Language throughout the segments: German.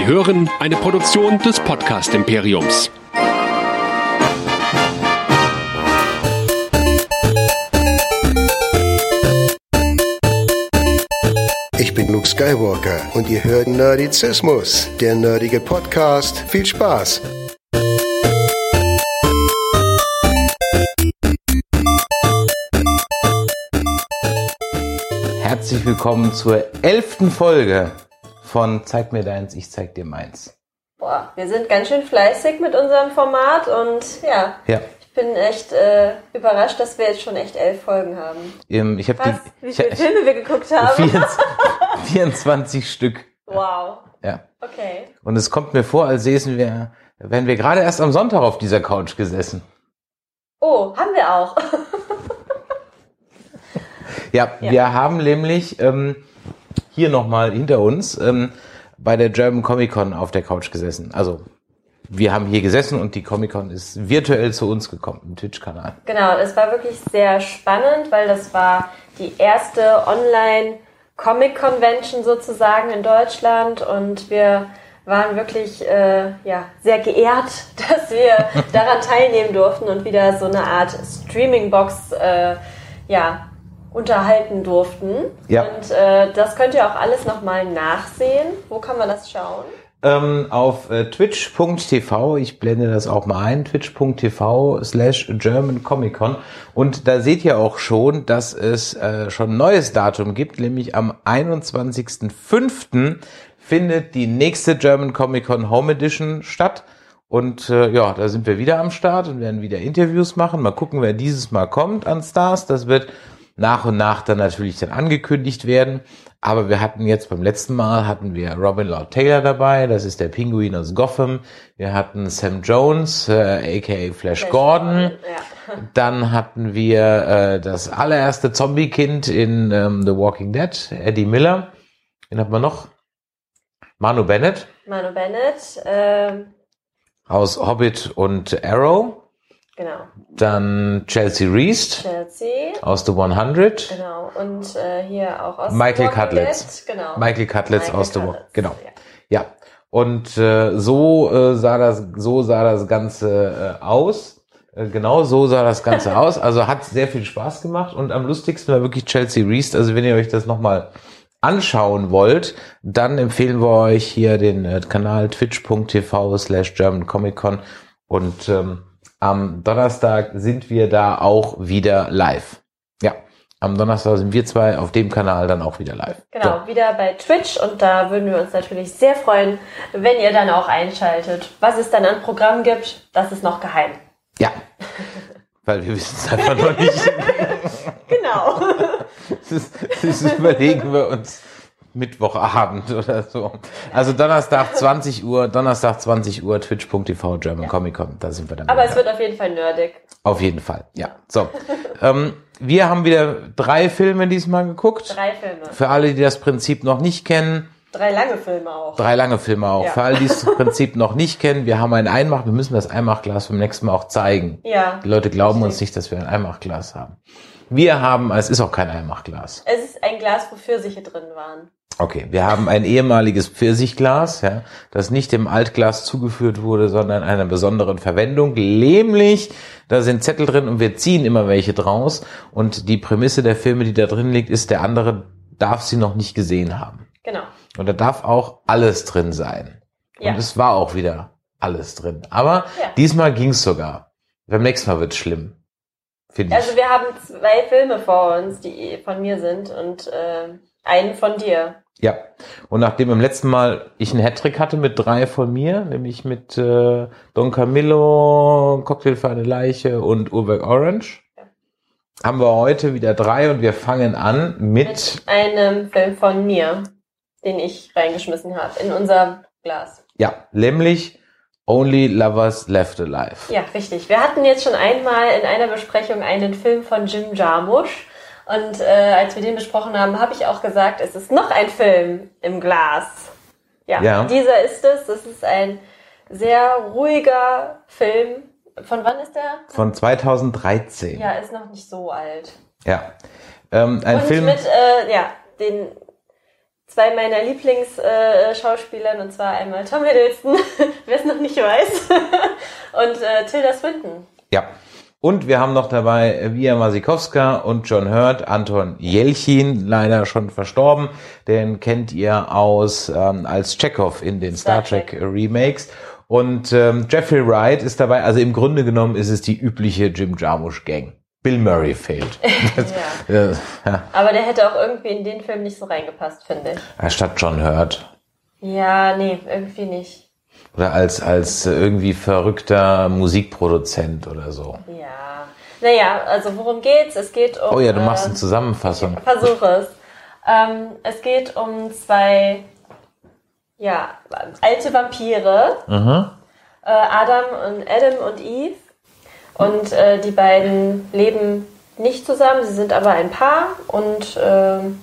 Sie hören eine Produktion des Podcast Imperiums. Ich bin Luke Skywalker und ihr hört Nerdizismus, der nerdige Podcast. Viel Spaß! Herzlich willkommen zur elften Folge von Zeig mir deins, ich zeig dir meins. Boah, wir sind ganz schön fleißig mit unserem Format und ja, Ja. ich bin echt äh, überrascht, dass wir jetzt schon echt elf Folgen haben. Ähm, Ich habe die Wie viele Filme wir geguckt haben? 24, 24 Stück. Wow. Ja. Okay. Und es kommt mir vor, als säßen wir, wären wir gerade erst am Sonntag auf dieser Couch gesessen. Oh, haben wir auch. Ja, Ja. wir haben nämlich ähm, hier nochmal hinter uns ähm, bei der German Comic Con auf der Couch gesessen. Also wir haben hier gesessen und die Comic Con ist virtuell zu uns gekommen im Twitch-Kanal. Genau, es war wirklich sehr spannend, weil das war die erste Online Comic Convention sozusagen in Deutschland und wir waren wirklich äh, ja, sehr geehrt, dass wir daran teilnehmen durften und wieder so eine Art Streaming-Box äh, ja, unterhalten durften. Ja. Und äh, das könnt ihr auch alles nochmal nachsehen. Wo kann man das schauen? Ähm, auf äh, twitch.tv, ich blende das auch mal ein, twitch.tv slash German Comic Con. Und da seht ihr auch schon, dass es äh, schon ein neues Datum gibt, nämlich am 21.05. findet die nächste German Comic Con Home Edition statt. Und äh, ja, da sind wir wieder am Start und werden wieder Interviews machen. Mal gucken, wer dieses Mal kommt an Stars. Das wird nach und nach dann natürlich dann angekündigt werden. Aber wir hatten jetzt beim letzten Mal hatten wir Robin Lord Taylor dabei, das ist der Pinguin aus Gotham. Wir hatten Sam Jones, äh, aka Flash, Gordon. Ja. Dann hatten wir äh, das allererste Zombie-Kind in ähm, The Walking Dead, Eddie Miller. Wen hat man noch? Manu Bennett Manu Bennett, ähm, aus Hobbit und Arrow. Genau. Dann Chelsea Reist Chelsea, aus The 100. genau. Und äh, hier auch aus Michael Cutlets. Genau. Michael Cutlets aus The Cutlets, Genau. Ja. Ja. Und äh, so äh, sah das so sah das Ganze äh, aus. Äh, genau so sah das Ganze aus. Also hat sehr viel Spaß gemacht und am lustigsten war wirklich Chelsea Reist. Also wenn ihr euch das nochmal anschauen wollt, dann empfehlen wir euch hier den äh, Kanal twitch.tv slash German Comic Con und ähm, am Donnerstag sind wir da auch wieder live. Ja, am Donnerstag sind wir zwei auf dem Kanal dann auch wieder live. Genau, wieder bei Twitch und da würden wir uns natürlich sehr freuen, wenn ihr dann auch einschaltet. Was es dann an Programm gibt, das ist noch geheim. Ja, weil wir wissen es einfach noch nicht. Genau. Das, ist, das überlegen wir uns Mittwochabend oder so. Also Donnerstag 20 Uhr, Donnerstag 20 Uhr, twitch.tv German Comic Con, da sind wir dann. Aber es wird auf jeden Fall nerdig. Auf jeden Fall, ja. So, ähm, wir haben wieder drei Filme diesmal geguckt. Drei Filme. Für alle, die das Prinzip noch nicht kennen, Drei lange Filme auch. drei lange Filme auch. Ja. Für alle, die das Prinzip noch nicht kennen, wir haben ein Einmach, wir müssen das Einmachglas beim nächsten Mal auch zeigen. Ja. Die Leute glauben uns Richtig. nicht, dass wir ein Einmachglas haben. Wir haben, es ist auch kein Einmachglas. Es ist ein Glas, wo Pfirsiche drin waren. Okay, wir haben ein ehemaliges Pfirsichglas, ja, das nicht dem Altglas zugeführt wurde, sondern einer besonderen Verwendung. Nämlich, da sind Zettel drin und wir ziehen immer welche draus. Und die Prämisse der Filme, die da drin liegt, ist, der andere darf sie noch nicht gesehen haben. Genau. Und da darf auch alles drin sein. Ja. Und es war auch wieder alles drin. Aber Ja. diesmal ging's sogar. Beim nächsten Mal wird's schlimm. Finde ich. Also wir haben zwei Filme vor uns, die von mir sind und äh, einen von dir. Ja, und nachdem beim letzten Mal ich einen Hattrick hatte mit drei von mir, nämlich mit äh, Don Camillo, Cocktail für eine Leiche und Urberg Orange, haben wir heute wieder drei und wir fangen an mit, Mit einem Film von mir, den ich reingeschmissen habe in unser Glas. ja, nämlich Only Lovers Left Alive. Ja, richtig. Wir hatten jetzt schon einmal in einer Besprechung einen Film von Jim Jarmusch. Und äh, als wir den besprochen haben, habe ich auch gesagt, es ist noch ein Film im Glas. Ja, Ja. dieser ist es. Das ist ein sehr ruhiger Film. Von wann ist der? Von 2013. Ja, ist noch nicht so alt. Ja. Ähm, ein Und Film. mit, äh, ja, den zwei meiner Lieblingsschauspieler, und zwar einmal Tom Hiddleston, wer es noch nicht weiß, und äh, Tilda Swinton. Ja. Und wir haben noch dabei Via Masikowska und John Hurt, Anton Jelchin, leider schon verstorben. Den kennt ihr aus ähm, als Chekhov in den Star, Star Trek. Trek. Remakes. Und ähm, Jeffrey Wright ist dabei. Also im Grunde genommen ist es die übliche Jim Jarmusch Gang. Bill Murray fehlt. Ja. Äh, ja. Aber der hätte auch irgendwie in den Film nicht so reingepasst, finde ich. Statt John Hurt. Ja, nee, irgendwie nicht. Oder als, als irgendwie verrückter Musikproduzent oder so. Ja. Naja, also worum geht's? Es geht um. Oh ja, du machst äh, eine Zusammenfassung. Versuche es. Ähm, es geht um zwei, ja, alte Vampire. Mhm. Äh, Adam und Adam und Eve. Und äh, die beiden leben nicht zusammen, sie sind aber ein Paar. Und ähm,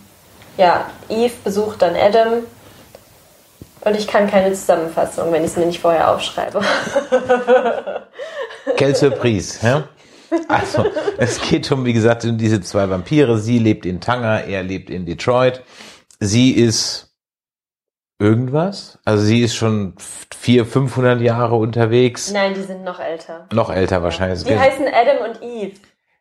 ja, Eve besucht dann Adam. Und ich kann keine Zusammenfassung, wenn ich es mir nicht vorher aufschreibe. Quelle Surprise, ja? Also, es geht um, wie gesagt, um diese zwei Vampire. Sie lebt in Tanger, er lebt in Detroit. Sie ist irgendwas. Also sie ist schon vier, 500 Jahre unterwegs. Nein, die sind noch älter. Noch älter wahrscheinlich. Die heißen Adam und Eve.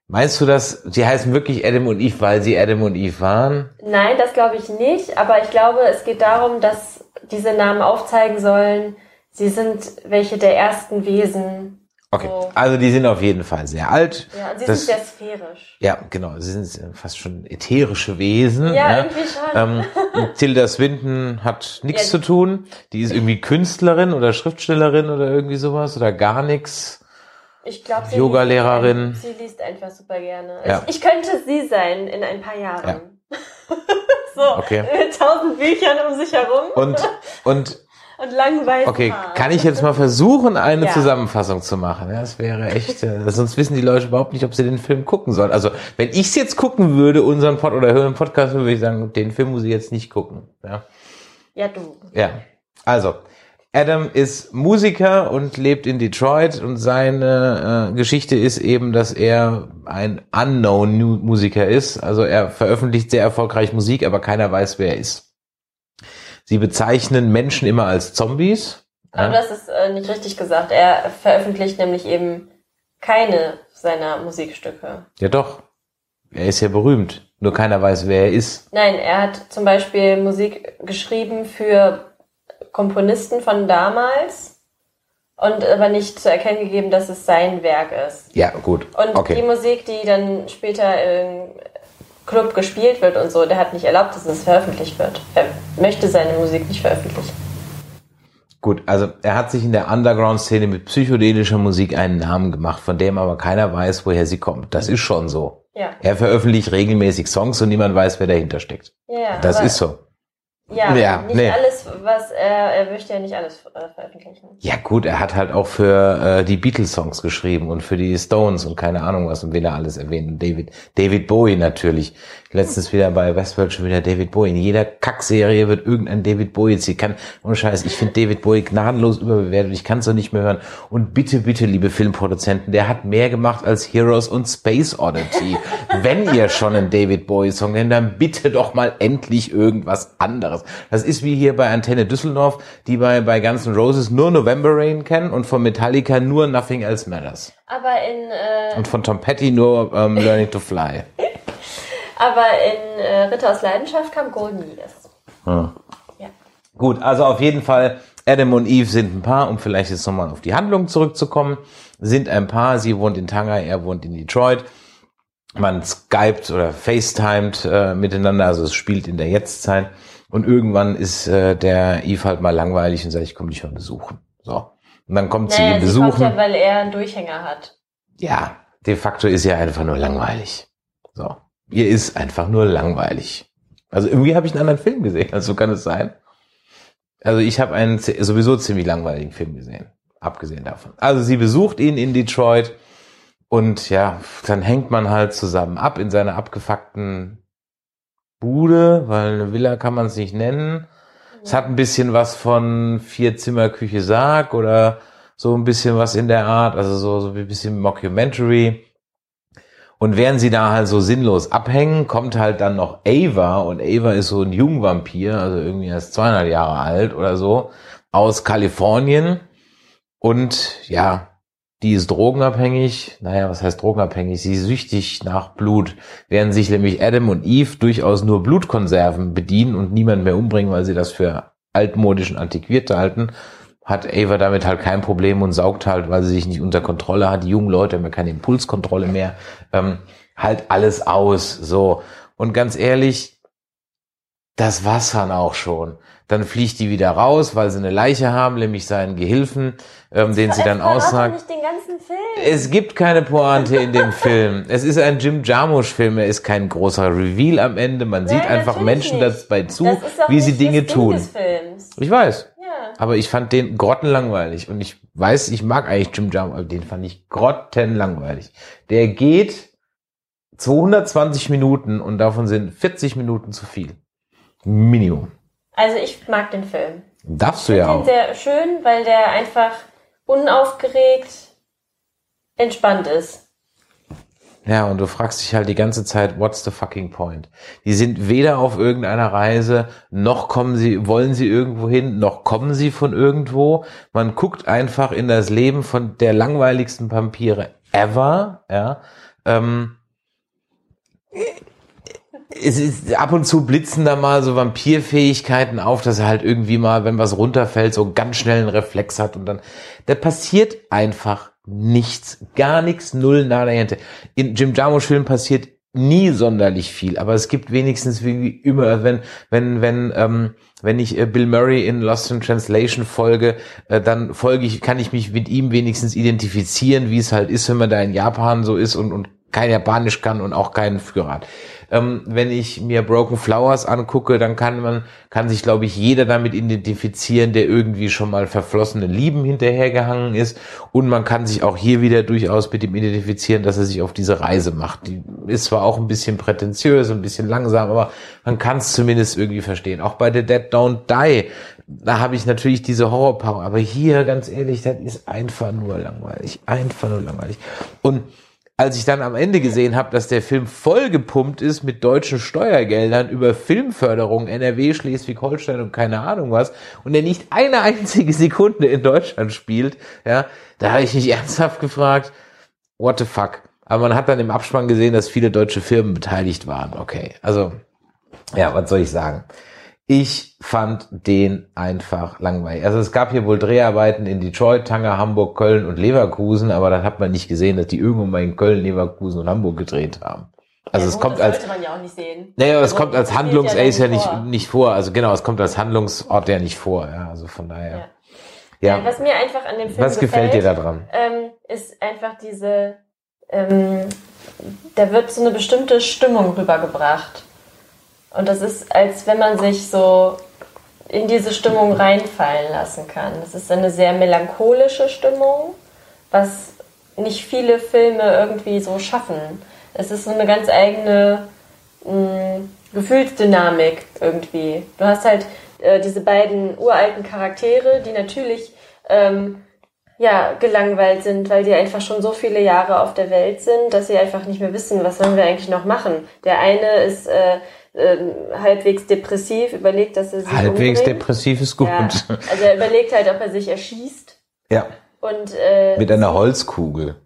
Meinst du das, die heißen wirklich Adam und Eve, weil sie Adam und Eve waren? Nein, das glaube ich nicht, aber ich glaube, es geht darum, dass diese Namen aufzeigen sollen, sie sind welche der ersten Wesen. Okay, So. also die sind auf jeden Fall sehr alt. Ja, und sie Das- sind sehr sphärisch. Ja, genau. Sie sind fast schon ätherische Wesen. Ja, ne? irgendwie schon. Ähm, Tilda Swinton hat nichts Ja. zu tun. Die ist irgendwie Künstlerin oder Schriftstellerin oder irgendwie sowas oder gar nichts. Ich glaube, sie, Yoga-Lehrerin. liest- sie liest einfach super gerne. Ja. Ich, ich könnte sie sein in ein paar Jahren. so, Okay. mit tausend Büchern um sich herum Und, und und langweilig. okay, kann ich jetzt mal versuchen, eine Ja. Zusammenfassung zu machen? Ja, das wäre echt, äh, sonst wissen die Leute überhaupt nicht, ob sie den Film gucken sollen. Also, wenn ich es jetzt gucken würde, unseren Pod oder hören Podcast, würde ich sagen, den Film muss ich jetzt nicht gucken. Ja. Ja, du. Ja, also Adam ist Musiker und lebt in Detroit und seine äh, Geschichte ist eben, dass er ein unknown Musiker ist. Also er veröffentlicht sehr erfolgreich Musik, aber keiner weiß, wer er ist. Sie bezeichnen Menschen immer als Zombies. Aber Ja. das ist äh, nicht richtig gesagt. Er veröffentlicht nämlich eben keine seiner Musikstücke. Ja doch, er ist ja berühmt, nur keiner weiß, wer er ist. Nein, er hat zum Beispiel Musik geschrieben für Komponisten von damals und aber nicht zu erkennen gegeben, dass es sein Werk ist. Ja, gut. Und die okay. Musik, die dann später im Club gespielt wird und so, der hat nicht erlaubt, dass es veröffentlicht wird. Er möchte seine Musik nicht veröffentlichen. Gut, also er hat sich in der Underground-Szene mit psychedelischer Musik einen Namen gemacht, von dem aber keiner weiß, woher sie kommt. Das ist schon so. Ja. Er veröffentlicht regelmäßig Songs und niemand weiß, wer dahinter steckt. Ja, Das ist so. Ja, Ja, nicht nee. alles, was er, er möchte ja nicht alles äh, veröffentlichen. Ja gut, er hat halt auch für äh, die Beatles-Songs geschrieben und für die Stones und keine Ahnung was und wen er alles erwähnt. Und David, David Bowie natürlich. Letztens wieder bei Westworld schon wieder David Bowie. In jeder Kackserie wird irgendein David Bowie ziehen. Kann, ohne Scheiß, ich finde David Bowie gnadenlos überbewertet. Ich kann es doch nicht mehr hören. Und bitte, bitte, liebe Filmproduzenten, der hat mehr gemacht als Heroes und Space Oddity. Wenn ihr schon einen David Bowie-Song nennt, dann bitte doch mal endlich irgendwas anderes. Das ist wie hier bei Antenne Düsseldorf, die bei, bei Guns N' Roses nur November Rain kennen und von Metallica nur Nothing Else Matters. Aber in, äh, Und von Tom Petty nur ähm, Learning to Fly. Aber in äh, Ritter aus Leidenschaft kam Golden Years. Ja. Gut, also auf jeden Fall, Adam und Eve sind ein Paar, um vielleicht jetzt nochmal auf die Handlung zurückzukommen, sind ein Paar, sie wohnt in Tanger, er wohnt in Detroit. Man skypt oder facetimed äh, miteinander, also es spielt in der Jetztzeit. Und irgendwann ist äh, der Eve halt mal langweilig und sagt, ich komme dich mal besuchen. So. Und dann kommt sie Naja, ihn sie kommt besuchen. ja, weil er einen Durchhänger hat. Ja, de facto ist ja einfach nur langweilig. So. Ihr ist einfach nur langweilig. Also irgendwie habe ich einen anderen Film gesehen, also kann es sein. Also ich habe einen sowieso ziemlich langweiligen Film gesehen, abgesehen davon. Also sie besucht ihn in Detroit und ja, dann hängt man halt zusammen ab in seiner abgefuckten Bude, weil eine Villa kann man es nicht nennen. Es hat ein bisschen was von Vier-Zimmer Küche Sarg oder so ein bisschen was in der Art, also so, so ein bisschen Mockumentary. Und während sie da halt so sinnlos abhängen, kommt halt dann noch Ava und Ava ist so ein Jungvampir, also irgendwie erst 200 Jahre alt oder so, aus Kalifornien und ja, die ist drogenabhängig. Naja, was heißt drogenabhängig? Sie ist süchtig nach Blut. Während sich nämlich Adam und Eve durchaus nur Blutkonserven bedienen und niemand mehr umbringen, weil sie das für altmodisch und antiquiert halten, hat Ava damit halt kein Problem und saugt halt, weil sie sich nicht unter Kontrolle hat. Die jungen Leute haben ja keine Impulskontrolle mehr. Ähm, halt alles aus. So. Und ganz ehrlich, das war's dann auch schon. Dann fliegt die wieder raus, weil sie eine Leiche haben, nämlich seinen Gehilfen, ähm, den sie dann aussagt. nicht den ganzen Film. Es gibt keine Pointe in dem Film. Es ist ein Jim Jarmusch-Film. Er ist kein großer Reveal am Ende. Man sieht Nein, einfach natürlich Menschen nicht. dabei zu, wie sie Dinge tun. Ich weiß. Aber ich fand den grottenlangweilig. Und ich weiß, ich mag eigentlich Jim Jarmusch, aber den fand ich grottenlangweilig. Der geht 220 Minuten und davon sind 40 Minuten zu viel. Minimum. Also ich mag den Film. Darfst du Ich ja finde auch. den sehr schön, weil der einfach unaufgeregt entspannt ist. Ja, und du fragst dich halt die ganze Zeit, what's the fucking point? Die sind weder auf irgendeiner Reise, noch kommen sie, wollen sie irgendwo hin, noch kommen sie von irgendwo. Man guckt einfach in das Leben von der langweiligsten Vampire ever, ja. Ähm, es ist ab und zu blitzen da mal so Vampirfähigkeiten auf, dass er halt irgendwie mal, wenn was runterfällt, so ganz schnell einen Reflex hat und dann, da passiert einfach nichts, gar nichts, null, nada, niente. In Jim Jarmusch Film passiert nie sonderlich viel, aber es gibt wenigstens wie immer, wenn, wenn, wenn, ähm, wenn ich äh, Bill Murray in Lost in Translation folge, äh, dann folge ich, kann ich mich mit ihm wenigstens identifizieren, wie es halt ist, wenn man da in Japan so ist und, und kein Japanisch kann und auch keinen Führer hat. Ähm, wenn ich mir Broken Flowers angucke, dann kann man, kann sich, glaube ich, jeder damit identifizieren, der irgendwie schon mal verflossene Lieben hinterhergehangen ist. Und man kann sich auch hier wieder durchaus mit ihm identifizieren, dass er sich auf diese Reise macht. Die ist zwar auch ein bisschen prätentiös, ein bisschen langsam, aber man kann es zumindest irgendwie verstehen. Auch bei The Dead Don't Die, da habe ich natürlich diese Horrorpower. Aber hier, ganz ehrlich, das ist einfach nur langweilig. Einfach nur langweilig. Und als ich dann am Ende gesehen habe, dass der Film vollgepumpt ist mit deutschen Steuergeldern über Filmförderung NRW, Schleswig-Holstein und keine Ahnung was und er nicht eine einzige Sekunde in Deutschland spielt, ja, da habe ich mich ernsthaft gefragt, what the fuck? Aber man hat dann im Abspann gesehen, dass viele deutsche Firmen beteiligt waren. Okay, also ja, was soll ich sagen? Ich fand den einfach langweilig. Also es gab hier wohl Dreharbeiten in Detroit, Tanger, Hamburg, Köln und Leverkusen, aber dann hat man nicht gesehen, dass die irgendwo mal in Köln, Leverkusen und Hamburg gedreht haben. Also Ja, es kommt das als man ja auch nicht sehen. naja, es kommt als spielt Handlungsace ja dann nicht, vor. nicht vor. Also genau, es kommt als Handlungsort ja nicht vor. Ja, also von daher. Ja. Äh, Was mir einfach an dem Film Was gefällt dir daran? ähm, ist einfach diese, ähm, da wird so eine bestimmte Stimmung rübergebracht. Und das ist, als wenn man sich so in diese Stimmung reinfallen lassen kann. Das ist eine sehr melancholische Stimmung, was nicht viele Filme irgendwie so schaffen. Es ist so eine ganz eigene mh, Gefühlsdynamik irgendwie. Du hast halt äh, diese beiden uralten Charaktere, die natürlich ähm, ja, gelangweilt sind, weil die einfach schon so viele Jahre auf der Welt sind, dass sie einfach nicht mehr wissen, was sollen wir eigentlich noch machen. Der eine ist äh, halbwegs depressiv, überlegt, dass er sich Halbwegs umbringt. depressiv ist gut. Ja, also er überlegt halt, ob er sich erschießt. Ja. Und äh, Mit einer Holzkugel.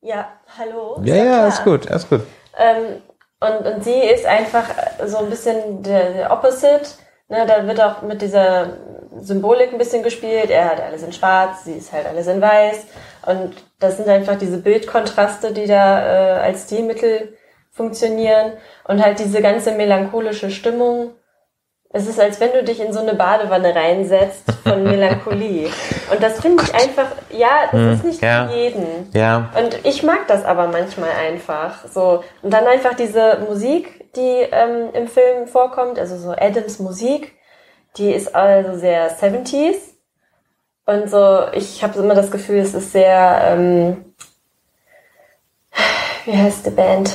ja, hallo. Ja, ja, ist gut, ist gut. Ähm, und, und sie ist einfach so ein bisschen der, der Opposite. Ne, da wird auch mit dieser Symbolik ein bisschen gespielt. Er hat alles in schwarz, sie ist halt alles in weiß. Und das sind einfach diese Bildkontraste, die da äh, als Stilmittel funktionieren. Und halt diese ganze melancholische Stimmung. Es ist, als wenn du dich in so eine Badewanne reinsetzt von Melancholie. Und das finde ich einfach, ja, das ist nicht ja. für jeden. Ja. Und ich mag das aber manchmal einfach. So. Und dann einfach diese Musik, die ähm, im Film vorkommt, also so Adams Musik, die ist also sehr 70s. Und so, ich habe immer das Gefühl, es ist sehr, ähm, wie heißt die Band?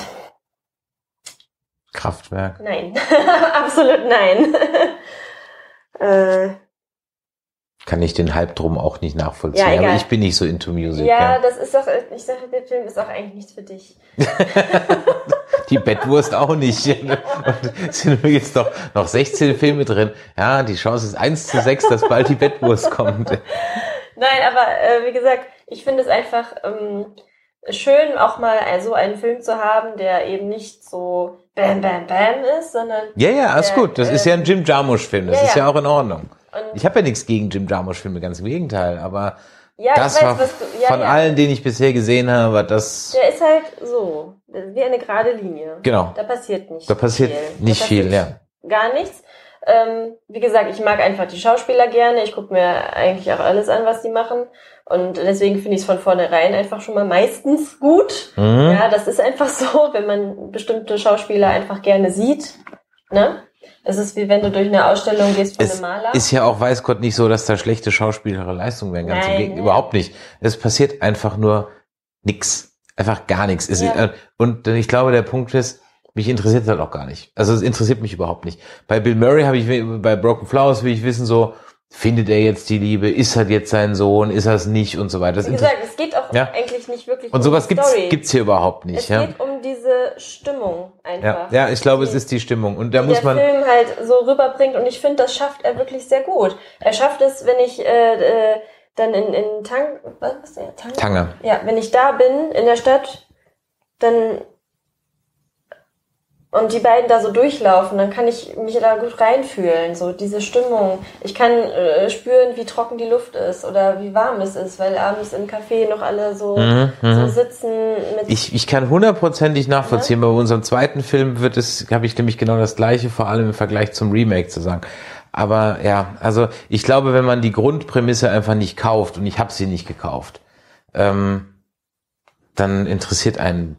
Kraftwerk. Nein, absolut nein. äh, kann ich den Hype drum auch nicht nachvollziehen. Ja, aber ich bin nicht so into Music. Ja, Ja, das ist doch, ich sage, der Film ist auch eigentlich nichts für dich. Die Bettwurst auch nicht. Und es sind jetzt noch, noch 16 Filme drin. Ja, die Chance ist 1 zu 6, dass bald die Bettwurst kommt. Nein, aber äh, wie gesagt, ich finde es einfach ähm, schön, auch mal äh, so einen Film zu haben, der eben nicht so bam, bam, bam ist, sondern Ja, ja, alles der, gut. Das ist ja ein Jim Jarmusch-Film. Das ja, ist ja auch in Ordnung. Ich habe ja nichts gegen Jim Jarmusch-Filme, ganz im Gegenteil. Aber ja, das weiß, war du, ja, von ja. allen, den ich bisher gesehen habe, war das Der ist halt so, wie eine gerade Linie. Genau. Da passiert nicht Da passiert viel. nicht da viel, passiert ja. Gar nichts. Ähm, wie gesagt, ich mag einfach die Schauspieler gerne. Ich gucke mir eigentlich auch alles an, was die machen. Und deswegen finde ich es von vornherein einfach schon mal meistens gut. Mhm. Ja, das ist einfach so, wenn man bestimmte Schauspieler einfach gerne sieht. Ne? Es ist wie wenn du durch eine Ausstellung gehst von Es einem Maler. ist ja auch, weiß Gott, nicht so, dass da schlechte schauspielerische Leistungen wären. Ganz im Nein, Gegenteil, nein. überhaupt nicht. Es passiert einfach nur nix. Einfach gar nichts. Ja. äh, Und ich glaube, der Punkt ist, mich interessiert das auch gar nicht. Also es interessiert mich überhaupt nicht. Bei Bill Murray habe ich, bei Broken Flowers will ich wissen, so, findet er jetzt die Liebe? Ist er jetzt sein Sohn? Ist er es nicht? Und so weiter. Das wie gesagt, es geht auch Ja. eigentlich nicht wirklich und um sowas gibt's, Story. gibt's hier überhaupt nicht. Es Ja? geht um diese Stimmung Ja, einfach. ja, ich glaube, es ist die Stimmung. Und da muss der man, Film halt so rüberbringt und ich finde, das schafft er wirklich sehr gut. Er schafft es, wenn ich äh, äh, dann in, in Tang, was ist der? Tang? Tanger. Ja, wenn ich da bin in der Stadt, dann und die beiden da so durchlaufen, dann kann ich mich da gut reinfühlen, so diese Stimmung. Ich kann äh, spüren, wie trocken die Luft ist oder wie warm es ist, weil abends im Café noch alle so, so sitzen mit Mhm, Ich, ich kann hundertprozentig nachvollziehen, bei unserem zweiten Film wird es, habe ich nämlich genau das gleiche, vor allem im Vergleich zum Remake zu sagen. Aber ja, also ich glaube, wenn man die Grundprämisse einfach nicht kauft und ich habe sie nicht gekauft, ähm, dann interessiert einen,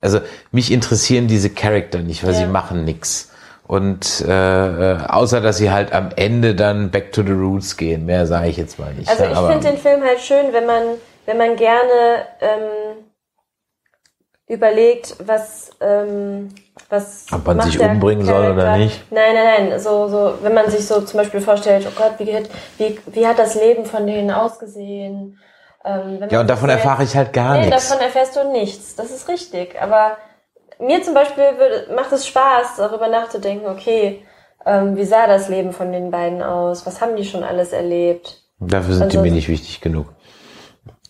also mich interessieren diese Charakter nicht, weil Ja. sie machen nix. Und äh, äh, außer dass sie halt am Ende dann back to the roots gehen, mehr sage ich jetzt mal nicht. Also ich finde den Film halt schön, wenn man, wenn man gerne ähm, überlegt, was, ähm, was Ob man sich umbringen soll oder Charakter. nicht? Nein, nein, nein. So, so, wenn man sich so zum Beispiel vorstellt, oh Gott, wie, hat- wie, wie hat das Leben von denen ausgesehen? Ähm, ja, und davon so erfahre ich halt gar Nee, nichts. davon erfährst du nichts. Das ist richtig. Aber mir zum Beispiel würde, macht es Spaß, darüber nachzudenken, okay, ähm, wie sah das Leben von den beiden aus? Was haben die schon alles erlebt? Dafür sind die Also- mir nicht wichtig genug.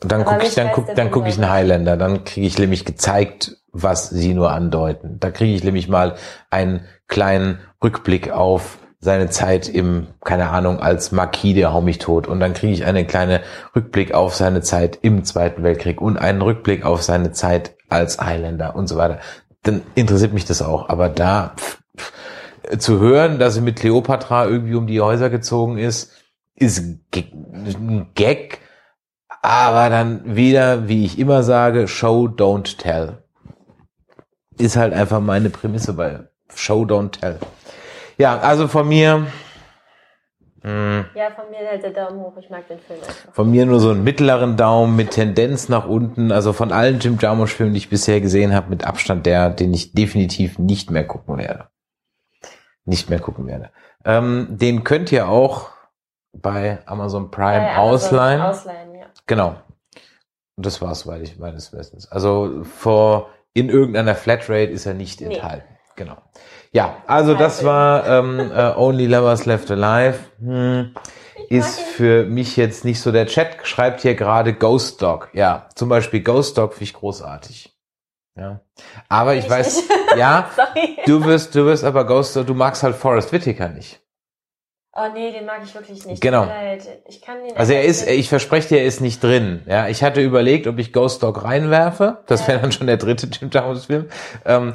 Und dann gucke ich, dann guck, dann gucke ich aber. einen Highlander, dann kriege ich nämlich gezeigt, was sie nur andeuten. Da kriege ich nämlich mal einen kleinen Rückblick auf seine Zeit im, keine Ahnung, als Marquis, der hau mich tot. Und dann kriege ich einen kleinen Rückblick auf seine Zeit im Zweiten Weltkrieg und einen Rückblick auf seine Zeit als Highlander und so weiter. Dann interessiert mich das auch. Aber da pff, pff, zu hören, dass sie mit Cleopatra irgendwie um die Häuser gezogen ist, ist ein Gag, aber dann wieder, wie ich immer sage, Show, don't tell. Ist halt einfach meine Prämisse bei Show, don't tell. Ja, also von mir, Ja, von mir halt der Daumen hoch. Ich mag den Film einfach. von mir nur so einen mittleren Daumen mit Tendenz nach unten. Also von allen Jim Jarmusch-Filmen, die ich bisher gesehen habe, mit Abstand der, den ich definitiv nicht mehr gucken werde. Nicht mehr gucken werde. Ähm, den könnt ihr auch bei Amazon Prime Bei Amazon ausleihen. Ausleihen, ja. Genau. Und das war's, weil ich meines Wissens. Also vor in irgendeiner Flatrate ist er nicht Nee. enthalten. Genau. Ja, also das Also. war ähm, äh, Only Lovers Left Alive. Hm, ist für mich jetzt nicht so. Der Chat schreibt hier gerade Ghost Dog. Ja, zum Beispiel Ghost Dog finde ich großartig. Ja, aber ich, Ich weiß, nicht. ja, Sorry. du wirst, du wirst aber Ghost Dog, du magst halt Forrest Whitaker nicht. Oh nee, den mag ich wirklich nicht. Genau. Ich kann den Also er ist, ich verspreche dir, er ist nicht drin. Ja, ich hatte überlegt, ob ich Ghost Dog reinwerfe. Das wäre dann schon der dritte Jim Jarmusch Film. Ähm,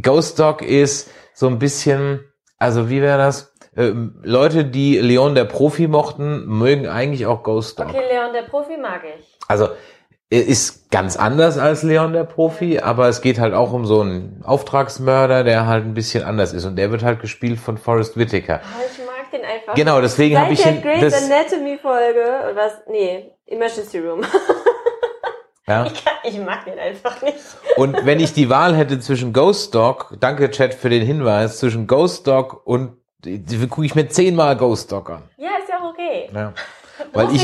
Ghost Dog ist so ein bisschen, also wie wäre das? Ähm, Leute, die Leon der Profi mochten, mögen eigentlich auch Ghost Dog. Okay, Leon, der Profi mag ich. Also er ist ganz anders als Leon der Profi, aber es geht halt auch um so einen Auftragsmörder, der halt ein bisschen anders ist und der wird halt gespielt von Forrest Whitaker. Aber ich mag den einfach. Genau, deswegen habe ich der ihn Grey's das, Anatomy Folge, oder was? Nee, Emergency Room. ja. Ich, kann, ich mag den einfach nicht. Und wenn ich die Wahl hätte zwischen Ghost Dog, danke Chat für den Hinweis, zwischen Ghost Dog und gucke ich mir zehnmal Ghost Dog an. Ja, ist ja auch okay. Ja. Weil ich,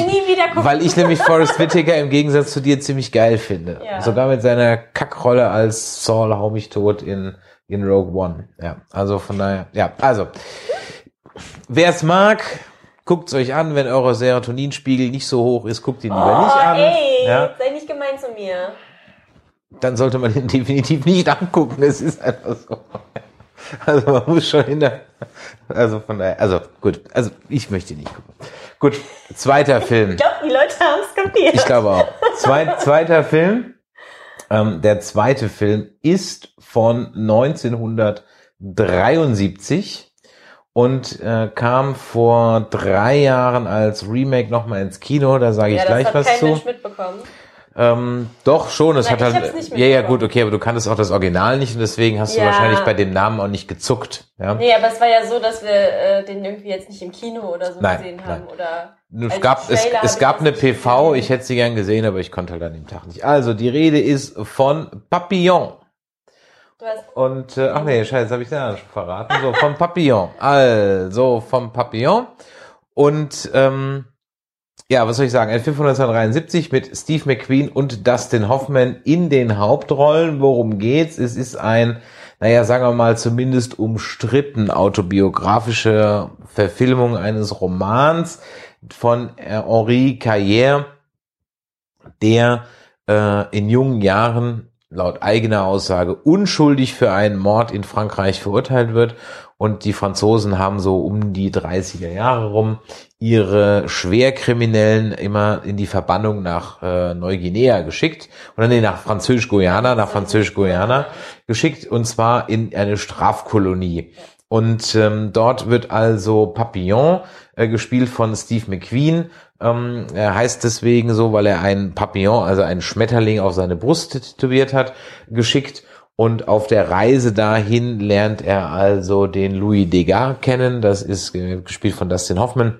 weil ich nämlich Forrest Whitaker im Gegensatz zu dir ziemlich geil finde. Ja. Sogar mit seiner Kackrolle als Saul hau mich tot in, in Rogue One. Ja, also von daher, ja, also. Wer es mag, guckt's euch an. Wenn eure Serotoninspiegel nicht so hoch ist, guckt ihn lieber oh, nicht an. ey, Ja, sei nicht gemein zu mir. dann sollte man ihn definitiv nicht angucken. Es ist einfach so. Also man muss schon in der, also von daher, also gut, also ich möchte ihn nicht gucken. Gut, zweiter Film. Ich glaube, die Leute haben es kapiert. Ich glaube auch. Zwei, zweiter Film. Ähm, der zweite Film ist von 1973 und äh, kam vor drei Jahren als Remake nochmal ins Kino. Da sage ich ja, gleich hat was kein zu. Ähm, doch schon, es hat halt. ja, ja, gut, okay, aber du kanntest auch das Original nicht und deswegen hast du Ja. wahrscheinlich bei dem Namen auch nicht gezuckt. Ja? Nee, aber es war ja so, dass wir äh, den irgendwie jetzt nicht im Kino oder so Nein, gesehen haben. Oder Es gab, es, es gab eine PV, gesehen. ich hätte sie gern gesehen, aber ich konnte halt an dem Tag nicht. Also, die Rede ist von Papillon. Und, äh, ach nee, scheiße, habe ich den anderen schon verraten. So, vom Papillon. Also, vom Papillon. Und, ähm, ja, was soll ich sagen? Ein Film von 1973 mit Steve McQueen und Dustin Hoffman in den Hauptrollen. Worum geht's? Es ist ein, naja, sagen wir mal, zumindest umstritten autobiografische Verfilmung eines Romans von äh, Henri Carrière, der äh, in jungen Jahren laut eigener Aussage unschuldig für einen Mord in Frankreich verurteilt wird. Und die Franzosen haben so um die 30er Jahre rum ihre Schwerkriminellen immer in die Verbannung nach äh, Neuguinea geschickt. Oder nee, nach Französisch-Guyana, nach Französisch-Guyana geschickt. Und zwar in eine Strafkolonie. Und ähm, dort wird also Papillon, äh, gespielt von Steve McQueen. Ähm, er heißt deswegen so, weil er einen Papillon, also einen Schmetterling auf seine Brust tätowiert hat, geschickt. Und auf der Reise dahin lernt er also den Louis Degas kennen. Das ist äh, gespielt von Dustin Hoffman.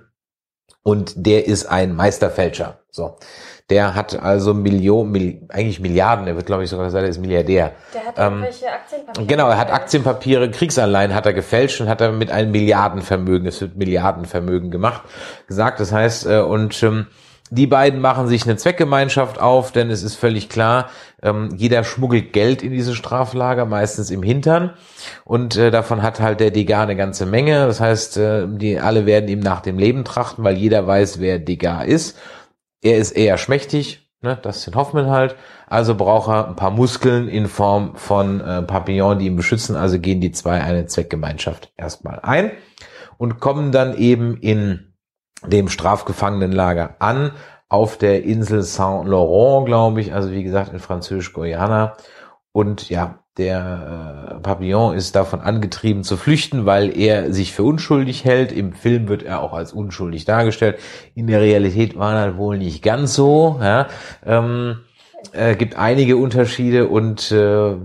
Und der ist ein Meisterfälscher. So. Der hat also Millionen, Mil eigentlich Milliarden, er wird glaube ich sogar sagen, er ist Milliardär. der hat Ähm, irgendwelche Aktienpapiere. Genau, er hat. Aktienpapiere, Kriegsanleihen hat er gefälscht und hat er mit einem Milliardenvermögen, es wird Milliardenvermögen gemacht, gesagt. Das heißt, äh, und ähm, die beiden machen sich eine Zweckgemeinschaft auf, denn es ist völlig klar, ähm, jeder schmuggelt Geld in diese Straflager, meistens im Hintern. Und äh, davon hat halt der Degas eine ganze Menge. Das heißt, äh, die alle werden ihm nach dem Leben trachten, weil jeder weiß, wer Degas ist. Er ist eher schmächtig, ne, das sind Hoffmann halt. Also braucht er ein paar Muskeln in Form von äh, Papillon, die ihn beschützen. Also gehen die zwei eine Zweckgemeinschaft erstmal ein und kommen dann eben in dem Strafgefangenenlager an auf der Insel Saint-Laurent, glaube ich. Also wie gesagt in Französisch-Guyana. Und ja, der äh, Papillon ist davon angetrieben zu flüchten, weil er sich für unschuldig hält. Im Film wird er auch als unschuldig dargestellt. In der Realität war er wohl nicht ganz so. Ja. Ähm, äh, gibt einige Unterschiede und äh,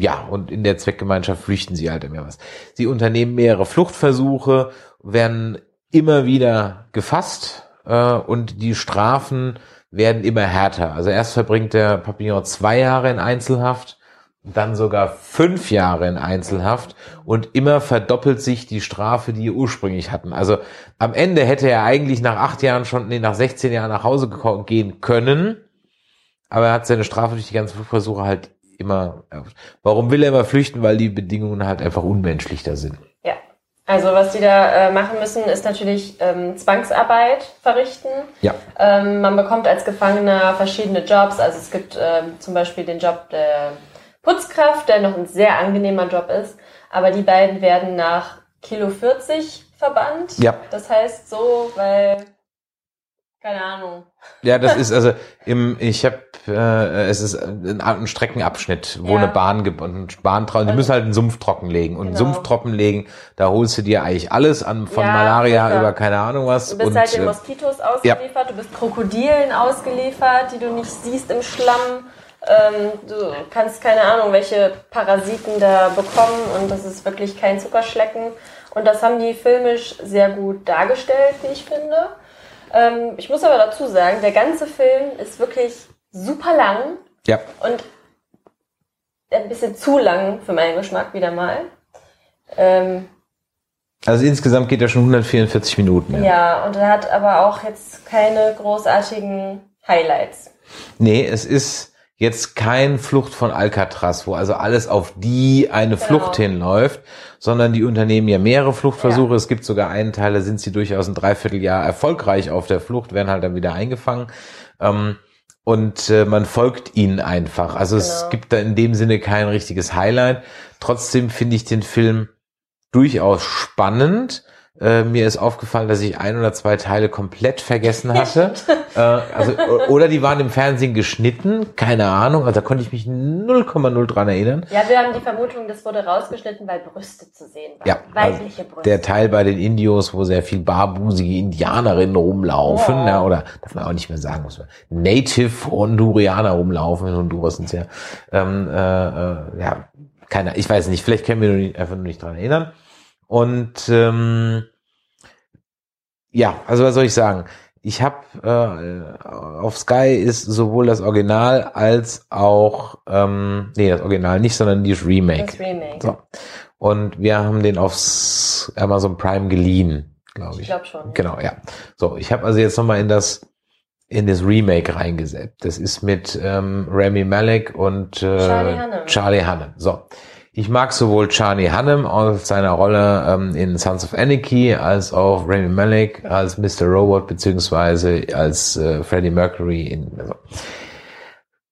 ja, und in der Zweckgemeinschaft flüchten sie halt immer was. Sie unternehmen mehrere Fluchtversuche, werden immer wieder gefasst äh, und die Strafen werden immer härter. Also erst verbringt der Papillon zwei Jahre in Einzelhaft, dann sogar fünf Jahre in Einzelhaft und immer verdoppelt sich die Strafe, die wir ursprünglich hatten. Also am Ende hätte er eigentlich nach acht Jahren schon, nee, nach 16 Jahren nach Hause gehen können, aber er hat seine Strafe durch die ganzen Fluchtversuche halt immer. Warum will er immer flüchten? Weil die Bedingungen halt einfach unmenschlich da sind. Ja. Also was die da äh, machen müssen, ist natürlich ähm, Zwangsarbeit verrichten. Ja. Ähm, man bekommt als Gefangener verschiedene Jobs. Also es gibt ähm, zum Beispiel den Job der Putzkraft, der noch ein sehr angenehmer Job ist. Aber die beiden werden nach Kilo 40 verbannt. Ja. Das heißt so, weil, keine Ahnung. Ja, das ist also im, ich habe, äh, es ist ein, ein Streckenabschnitt, wo Ja. eine Bahn gibt und Bahn trauen. Die Und- müssen halt einen Sumpf trockenlegen und einen Genau. Sumpf trockenlegen. Da holst du dir eigentlich alles an von Ja, Malaria furchtbar. über keine Ahnung was. Du bist und, halt den äh, Moskitos ausgeliefert, du bist Krokodilen ausgeliefert, die du nicht siehst im Schlamm. Ähm, du kannst keine Ahnung, welche Parasiten da bekommen und das ist wirklich kein Zuckerschlecken. Und das haben die filmisch sehr gut dargestellt, wie ich finde. Ähm, ich muss aber dazu sagen, der ganze Film ist wirklich super lang ja, und ein bisschen zu lang für meinen Geschmack wieder mal. Ähm, Also insgesamt geht er schon 144 Minuten. Ja, und er hat aber auch jetzt keine großartigen Highlights. Nee, es ist jetzt kein Flucht von Alcatraz, wo also alles auf die eine Genau. Flucht hinläuft, sondern die unternehmen ja mehrere Fluchtversuche. Ja. Es gibt sogar einen Teil, da sind sie durchaus ein Dreivierteljahr erfolgreich auf der Flucht, werden halt dann wieder eingefangen. Ähm, und äh, man folgt ihnen einfach. Also es Genau. gibt da in dem Sinne kein richtiges Highlight. Trotzdem finde ich den Film durchaus spannend. Äh, mir ist aufgefallen, dass ich ein oder zwei Teile komplett vergessen hatte. äh, also, oder die waren im Fernsehen geschnitten, keine Ahnung. Also da konnte ich mich 0,0 dran erinnern. Ja, wir haben die Vermutung, das wurde rausgeschnitten, weil Brüste zu sehen waren. Ja, also Weibliche Brüste. der Teil bei den Indios, wo sehr viel barbusige Indianerinnen rumlaufen, Oh. ja, oder darf man auch nicht mehr sagen, muss man Native Hondurianer rumlaufen, in Honduras sind ja, ähm, äh, äh, ja, keine, ich weiß nicht, vielleicht können wir nur nicht, einfach nur nicht dran erinnern. Und ähm, ja, also was soll ich sagen? Ich habe äh, auf Sky ist sowohl das Original als auch ähm, nee das Original nicht, sondern dieses Remake. das Remake. So. Und wir haben den aufs Amazon Prime geliehen, glaube ich. Ich glaube schon. Genau, ja. So, ich habe also jetzt nochmal in das in das Remake reingesetzt. Das ist mit ähm, Rami Malek und äh, Charlie Hunnam. Charlie Hunnam. So. Ich mag sowohl Charlie Hunnam aus seiner Rolle ähm, in Sons of Anarchy als auch Rami Malek als Mr. Robot beziehungsweise als äh, Freddie Mercury in also.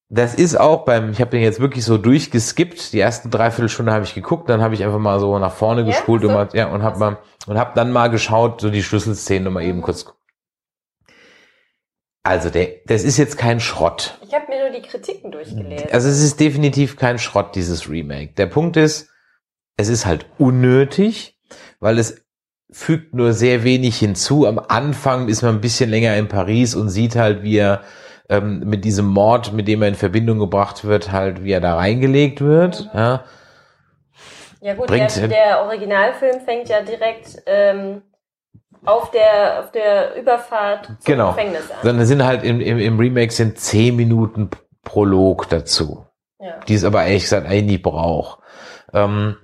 Das ist auch beim, ich habe den jetzt wirklich so durchgeskippt. Die ersten Dreiviertelstunde habe ich geguckt, dann habe ich einfach mal so nach vorne Ja? gespult So? und, mal, ja, und habe mal und habe dann mal geschaut, so die Schlüsselszenen nochmal eben kurz. Also der, das ist jetzt kein Schrott. Ich habe mir nur die Kritiken durchgelesen. Also es ist definitiv kein Schrott, dieses Remake. Der Punkt ist, es ist halt unnötig, weil es fügt nur sehr wenig hinzu. Am Anfang ist man ein bisschen länger in Paris und sieht halt, wie er ähm, mit diesem Mord, mit dem er in Verbindung gebracht wird, halt, wie er da reingelegt wird. Ja. ja gut, bringt- der, der Originalfilm fängt ja direkt ähm, auf der auf der Überfahrt zum Genau. Gefängnis an. Dann sind halt im, im, im Remake sind zehn Minuten Prolog dazu. Ja. die es aber ehrlich gesagt eigentlich nicht braucht. Ähm,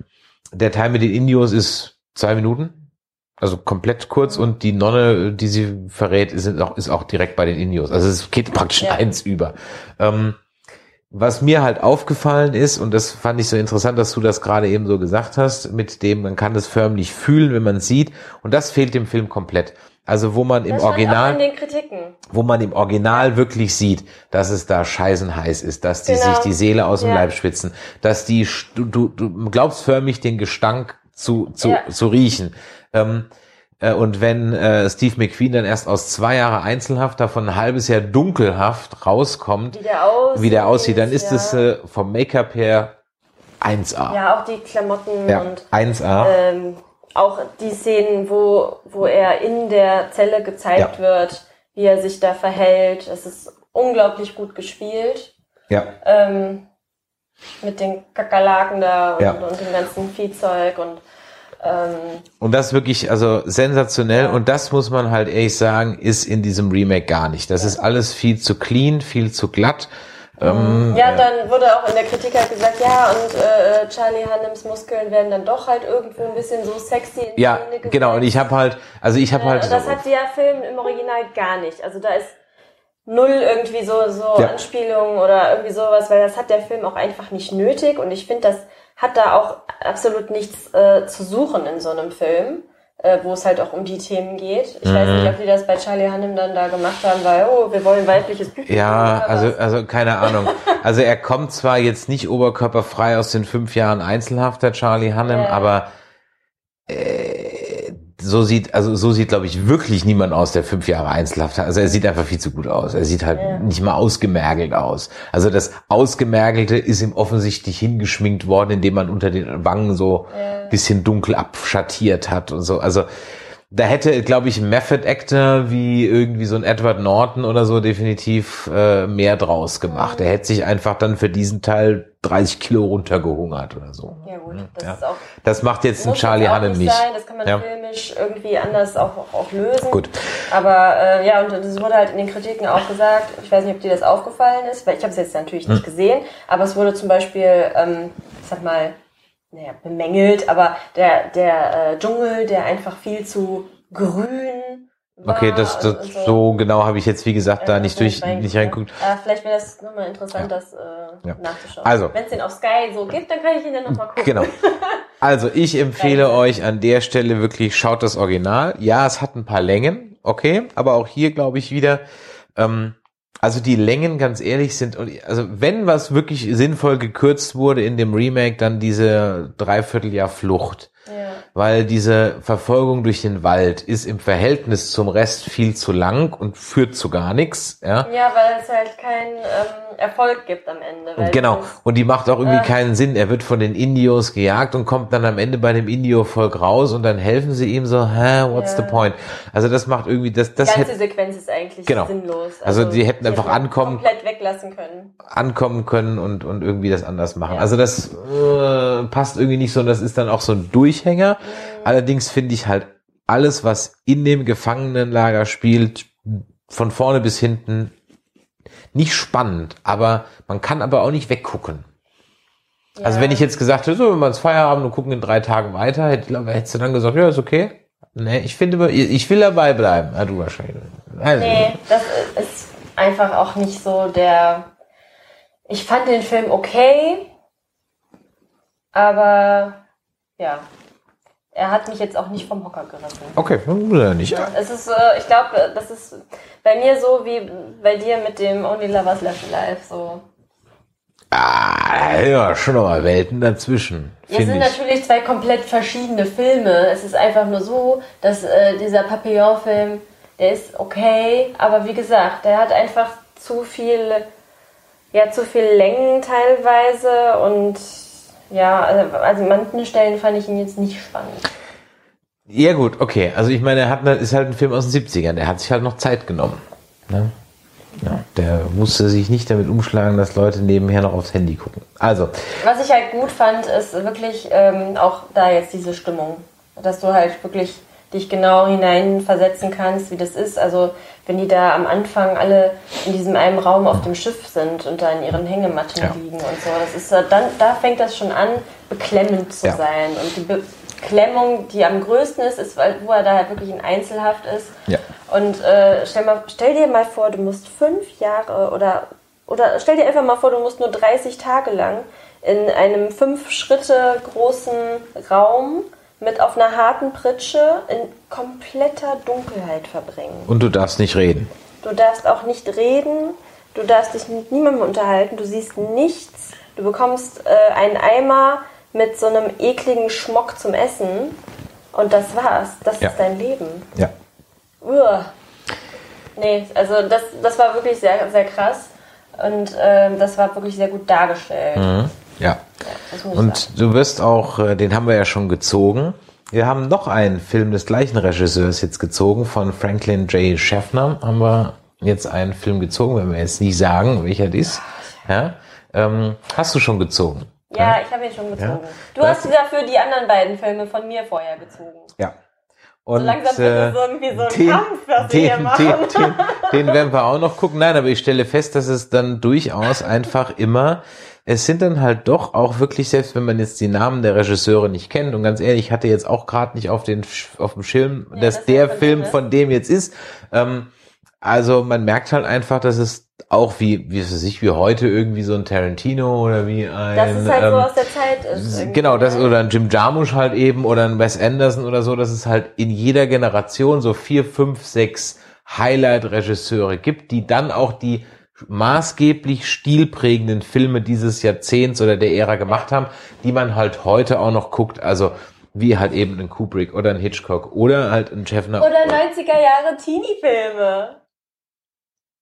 der Teil mit den Indios ist zwei Minuten, also komplett kurz Mhm. und die Nonne, die sie verrät, ist auch, ist auch direkt bei den Indios. Also es geht praktisch Ja. eins über. Ähm, was mir halt aufgefallen ist, und das fand ich so interessant, dass du das gerade eben so gesagt hast, mit dem, man kann das förmlich fühlen, wenn man es sieht, und das fehlt dem Film komplett. Also wo man im das stand Original wo man im Original wirklich sieht, dass es da scheißenheiß ist, dass die Genau. sich die Seele aus dem Ja. Leib schwitzen, dass die, du, du, glaubst förmlich den Gestank zu, zu, Ja. zu riechen. Ähm, äh, und wenn äh, Steve McQueen dann erst aus zwei Jahre Einzelhaft, davon ein halbes Jahr dunkelhaft rauskommt, Wie der aussieht. wie der aussieht, dann ist ja. es äh, vom Make-up her 1A. Ja, auch die Klamotten Ja, und 1A. ähm, auch die Szenen, wo, wo er in der Zelle gezeigt Ja. wird, wie er sich da verhält. Es ist unglaublich gut gespielt. ja. Ähm, mit den Kakerlaken da und, und dem ganzen Viehzeug und ähm, Und das wirklich, also sensationell. Ja. Und das muss man halt ehrlich sagen, ist in diesem Remake gar nicht. Das ist alles viel zu clean, viel zu glatt. Ähm, ja, dann wurde auch in der Kritik halt gesagt, ja, und äh, Charlie Hunnams Muskeln werden dann doch halt irgendwo ein bisschen so sexy in ja, genau. Und ich habe halt, also ich habe Äh, halt, und das hat der Film im Original gar nicht. Also da ist null irgendwie so, so Ja. Anspielungen oder irgendwie sowas, weil das hat der Film auch einfach nicht nötig und ich finde, das hat da auch absolut nichts äh, zu suchen in so einem Film, äh, wo es halt auch um die Themen geht. Ich weiß Mhm. nicht, ob die das bei Charlie Hunnam dann da gemacht haben, weil, oh, wir wollen weibliches Publikum. ja, also, was. also keine Ahnung. Also er kommt zwar jetzt nicht oberkörperfrei aus den fünf Jahren Einzelhaft, der Charlie Hunnam, Ja. aber äh, so sieht, also so sieht, glaube ich, wirklich niemand aus, der fünf Jahre Einzelhaft hat. Also er sieht einfach viel zu gut aus. Er sieht halt Ja. nicht mal ausgemergelt aus. Also das Ausgemergelte ist ihm offensichtlich hingeschminkt worden, indem man unter den Wangen so Ja. bisschen dunkel abschattiert hat und so. Also da hätte, glaube ich, ein Method Actor wie irgendwie so ein Edward Norton oder so definitiv äh, mehr draus gemacht. Er hätte sich einfach dann für diesen Teil 30 Kilo runtergehungert oder so. ja gut, das Ja. ist auch Das macht jetzt ein Charlie Hunnam nicht sein, das kann man Ja. filmisch irgendwie anders auch, auch, auch lösen. Gut. Aber äh, ja, und das wurde halt in den Kritiken auch gesagt, ich weiß nicht, ob dir das aufgefallen ist, weil ich habe es jetzt natürlich Hm. nicht gesehen, aber es wurde zum Beispiel, ähm, ich sag mal, naja, bemängelt, aber der, der äh, Dschungel, der einfach viel zu grün war. Okay, das, das und so genau habe ich jetzt, wie gesagt, da Ja, nicht durch, nicht ja. reingeguckt. Aber vielleicht wäre das nochmal interessant, Ja. das äh, Ja. nachzuschauen. Also. Wenn es den auf Sky so gibt, dann kann ich ihn dann nochmal gucken. Genau. Also ich empfehle euch an der Stelle wirklich, schaut das Original. Ja, es hat ein paar Längen, okay, aber auch hier glaube ich wieder, ähm, also die Längen, ganz ehrlich, sind, also wenn was wirklich sinnvoll gekürzt wurde in dem Remake, dann diese Dreivierteljahr Flucht. Ja. Weil diese Verfolgung durch den Wald ist im Verhältnis zum Rest viel zu lang und führt zu gar nichts, ja. ja, weil es halt keinen ähm, Erfolg gibt am Ende. Weil Genau. Und die macht auch irgendwie Ah. keinen Sinn. Er wird von den Indios gejagt und kommt dann am Ende bei dem Indio-Volk raus und dann helfen sie ihm so, hä, what's Ja. the point? Also das macht irgendwie, das, Die das ganze hätte Sequenz ist eigentlich Genau. sinnlos. Also die hätten einfach hätten ankommen- komplett weglassen können. ankommen können und, und irgendwie das anders machen. Ja. Also das äh, passt irgendwie nicht so und das ist dann auch so ein Durchhänger. Allerdings finde ich halt alles, was in dem Gefangenenlager spielt, von vorne bis hinten nicht spannend, aber man kann aber auch nicht weggucken. Also Ja. wenn ich jetzt gesagt hätte, so, wenn wir ins Feierabend und gucken in drei Tagen weiter, hätte, hättest du dann gesagt, ja, ist okay. Nee, ich finde, ich will dabei bleiben. Ja, du wahrscheinlich. Also, Nee, das ist einfach auch nicht so der. Ich fand den Film okay, aber ja, er hat mich jetzt auch nicht vom Hocker gerissen. Okay, muss er nicht. Es ist, äh, ich glaube, das ist bei mir so wie bei dir mit dem Only Lovers Left Alive. So. Ah, ja, schon noch mal Welten dazwischen, Es sind ich. natürlich zwei komplett verschiedene Filme. Es ist einfach nur so, dass äh, dieser Papillon-Film, der ist okay, aber wie gesagt, der hat einfach zu viel, ja, zu viel Längen teilweise und ja, also, also an manchen Stellen fand ich ihn jetzt nicht spannend. Ja gut, okay. Also ich meine, er hat, ist halt ein Film aus den 70ern. Der hat sich halt noch Zeit genommen. Ne? Ja, der musste sich nicht damit umschlagen, dass Leute nebenher noch aufs Handy gucken. Also, Was ich halt gut fand, ist wirklich ähm, auch da jetzt diese Stimmung. Dass du halt wirklich dich genau hineinversetzen kannst, wie das ist. Also wenn die da am Anfang alle in diesem einen Raum auf dem Schiff sind und da in ihren Hängematten Ja. liegen und so, das ist äh, dann, da fängt das schon an, beklemmend zu Ja. sein. Und die Beklemmung, die am größten ist, ist, weil, wo er da halt wirklich in Einzelhaft ist. Ja. Und äh, stell, mal, stell dir mal vor, du musst fünf Jahre oder, oder stell dir einfach mal vor, du musst nur 30 Tage lang in einem fünf Schritte großen Raum mit auf einer harten Pritsche in kompletter Dunkelheit verbringen. und du darfst nicht reden. Du darfst auch nicht reden, du darfst dich mit niemandem unterhalten, du siehst nichts, du bekommst äh, einen Eimer mit so einem ekligen Schmock zum Essen und das war's. Das Ja. ist dein Leben. Ja. Uah. Nee, also das, das war wirklich sehr, sehr krass und ähm, das war wirklich sehr gut dargestellt. Mhm. Ja. Ich sagen. Und du wirst auch, äh, den haben wir ja schon gezogen. Wir haben noch einen Film des gleichen Regisseurs jetzt gezogen, von Franklin J. Schaffner haben wir jetzt einen Film gezogen, wenn wir jetzt nicht sagen, welcher das ist. Ja? Ähm, hast du schon gezogen? Ja, ich habe ihn schon gezogen. Du Das- hast dafür die anderen beiden Filme von mir vorher gezogen. Ja. Und, So langsam wird äh, es irgendwie so ein den, Kampf, was wir hier den, machen. den, den, den werden wir auch noch gucken. Nein, aber ich stelle fest, dass es dann durchaus einfach immer, es sind dann halt doch auch wirklich, selbst wenn man jetzt die Namen der Regisseure nicht kennt, und ganz ehrlich, ich hatte jetzt auch gerade nicht auf, den, auf dem Schirm, dass das der ist Film von dem jetzt ist. Ähm, also man merkt halt einfach, dass es auch wie, wie weiß ich, wie heute irgendwie so ein Tarantino oder wie ein Dass es halt so ähm, aus der Zeit ist. irgendwie, Genau, das ne? oder ein Jim Jarmusch halt eben oder ein Wes Anderson oder so, dass es halt in jeder Generation so vier, fünf, sechs Highlight-Regisseure gibt, die dann auch die maßgeblich stilprägenden Filme dieses Jahrzehnts oder der Ära gemacht haben, die man halt heute auch noch guckt. Also wie halt eben ein Kubrick oder ein Hitchcock oder halt ein Schäffner. Oder 90er Jahre Teenie-Filme.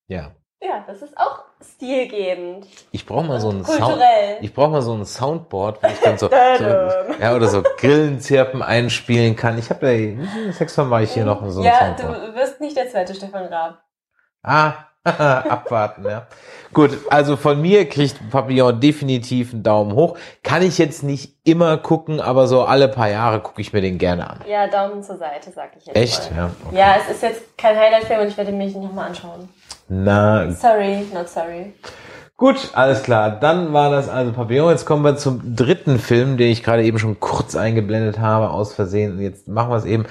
Ja. Ja, das ist auch stilgebend. Ich brauche mal so einen Sound. Kulturell. Ich brauche mal so ein Soundboard, wo ich dann so, so ja oder so Grillenzirpen einspielen kann. Ich habe da sechsmal mache ich hier noch so ein ja, Soundboard. du wirst nicht der zweite Stefan Raab. Ah, abwarten, ja. Gut, also von mir kriegt Papillon definitiv einen Daumen hoch. Kann ich jetzt nicht immer gucken, aber so alle paar Jahre gucke ich mir den gerne an. Ja, Daumen zur Seite, sag ich jetzt Echt? Mal. Ja. Okay. Ja, es ist jetzt kein Highlight-Film und ich werde mich nochmal anschauen. Na, Sorry, not sorry. Gut, alles klar. Dann war das also Papillon. Jetzt kommen wir zum dritten Film, den ich gerade eben schon kurz eingeblendet habe, aus Versehen. Und jetzt machen wir es eben.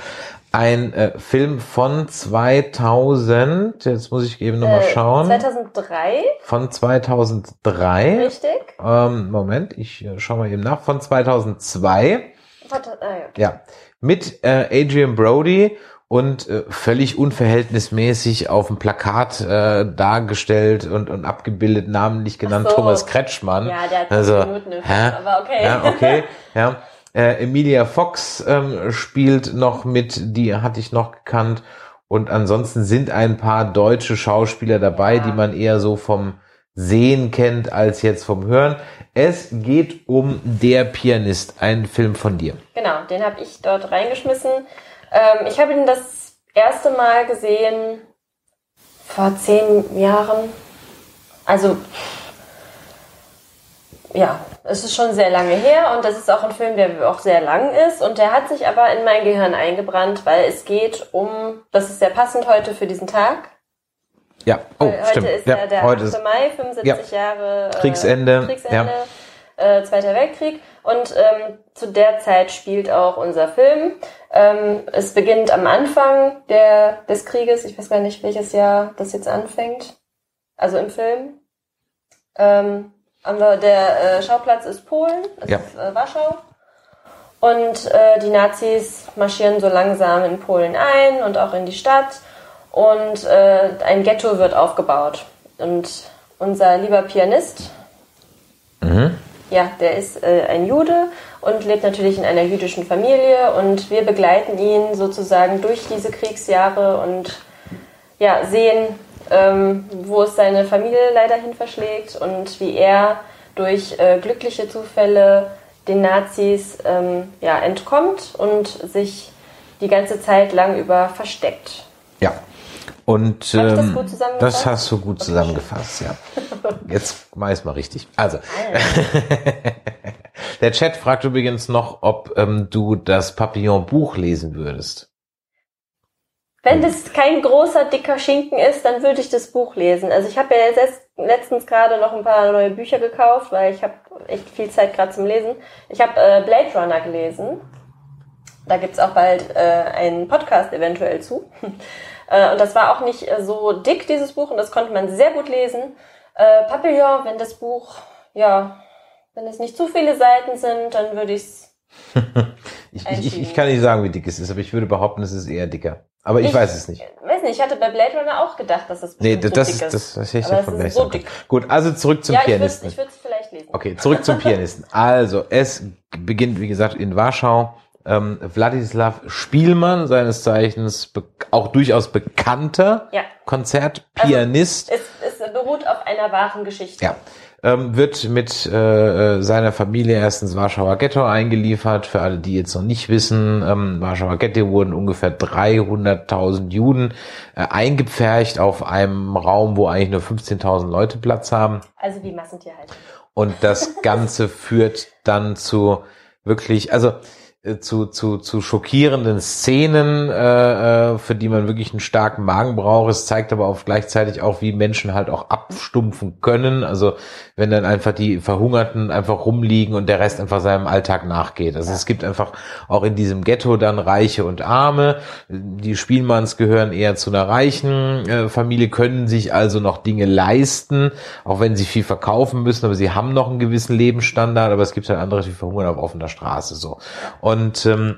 Ein äh, Film von 2000. Jetzt muss ich eben nochmal Äh, schauen. 2003, Von 2003. richtig? Ähm, Moment, ich äh, schau mal eben nach. Von 2002. Warte, ah, ja. Ja, mit äh, Adrian Brody und äh, völlig unverhältnismäßig auf dem Plakat äh, dargestellt und, und abgebildet, namentlich genannt so. Thomas Kretschmann. Ja, der hat Also, Minuten hä? Aber okay. Ja, okay, ja. Äh, Emilia Fox ähm, spielt noch mit, die hatte ich noch gekannt. Und ansonsten sind ein paar deutsche Schauspieler dabei, Ja. die man eher so vom Sehen kennt als jetzt vom Hören. Es geht um Der Pianist, ein Film von dir. Genau, den habe ich dort reingeschmissen. Ähm, ich habe ihn das erste Mal gesehen vor zehn Jahren. Also, ja, es ist schon sehr lange her und das ist auch ein Film, der auch sehr lang ist und der hat sich aber in mein Gehirn eingebrannt, weil es geht um, das ist sehr passend heute für diesen Tag. Ja, oh, heute stimmt. ist ja, ja der heute 8. ist, Mai, 75 Jahre äh, Kriegsende, Kriegsende äh, Zweiter Weltkrieg. Und ähm, zu der Zeit spielt auch unser Film. Ähm, es beginnt am Anfang der, des Krieges. Ich weiß gar nicht, welches Jahr das jetzt anfängt. Also im Film. Ähm, der äh, Schauplatz ist Polen, es Ja. ist äh, Warschau. Und äh, die Nazis marschieren so langsam in Polen ein und auch in die Stadt. Und äh, ein Ghetto wird aufgebaut. Und unser lieber Pianist, ja, der ist äh, ein Jude und lebt natürlich in einer jüdischen Familie. Und wir begleiten ihn sozusagen durch diese Kriegsjahre und ja, sehen, ähm, wo es seine Familie leider hin verschlägt und wie er durch äh, glückliche Zufälle den Nazis ähm, ja, entkommt und sich die ganze Zeit lang über versteckt. ja. Und ich das ähm, gut zusammengefasst? das hast du gut zusammengefasst, ja. Jetzt mach ich's mal richtig. Also, der Chat fragt übrigens noch, ob ähm, du das Papillon-Buch lesen würdest. Wenn das kein großer, dicker Schinken ist, dann würde ich das Buch lesen. Also ich habe ja jetzt letztens gerade noch ein paar neue Bücher gekauft, weil ich habe echt viel Zeit gerade zum Lesen. Ich habe äh, Blade Runner gelesen. Da gibt's auch bald äh, einen Podcast eventuell zu. äh, und das war auch nicht äh, so dick, dieses Buch, und das konnte man sehr gut lesen. Äh, Papillon, wenn das Buch, ja, wenn es nicht zu viele Seiten sind, dann würde ich's Ich, ich, ich kann nicht sagen, wie dick es ist, aber ich würde behaupten, es ist eher dicker. Aber ich, Ich- weiß es nicht. weiß nicht, ich hatte bei Blade Runner auch gedacht, dass das Nee, das, so das, ist. das, das hätte ich es gleich so. Gut, also zurück zum ja, ich Pianisten. ich würde es vielleicht lesen. Okay, zurück zum Pianisten. Also, es beginnt, wie gesagt, in Warschau. Ähm, Wladislav Spielmann, seines Zeichens auch durchaus bekannter Ja. Konzertpianist. Es, es beruht auf einer wahren Geschichte. Ja. Ähm, wird mit äh, seiner Familie erst ins Warschauer Ghetto eingeliefert. Für alle, die jetzt noch nicht wissen, ähm, Warschauer Ghetto wurden ungefähr 300.000 Juden äh, eingepfercht auf einem Raum, wo eigentlich nur 15.000 Leute Platz haben. Also wie Massentierhaltung. Und das Ganze führt dann zu wirklich, also äh, zu, zu, zu schockierenden Szenen, äh, äh, für die man wirklich einen starken Magen braucht. Es zeigt aber auch gleichzeitig auch, wie Menschen halt auch abstumpfen können. Also wenn dann einfach die Verhungerten einfach rumliegen und der Rest einfach seinem Alltag nachgeht. Also es gibt einfach auch in diesem Ghetto dann Reiche und Arme. Die Spielmanns gehören eher zu einer reichen äh, Familie, können sich also noch Dinge leisten, auch wenn sie viel verkaufen müssen, aber sie haben noch einen gewissen Lebensstandard, aber es gibt halt andere, die verhungern auf offener Straße so. Und ähm,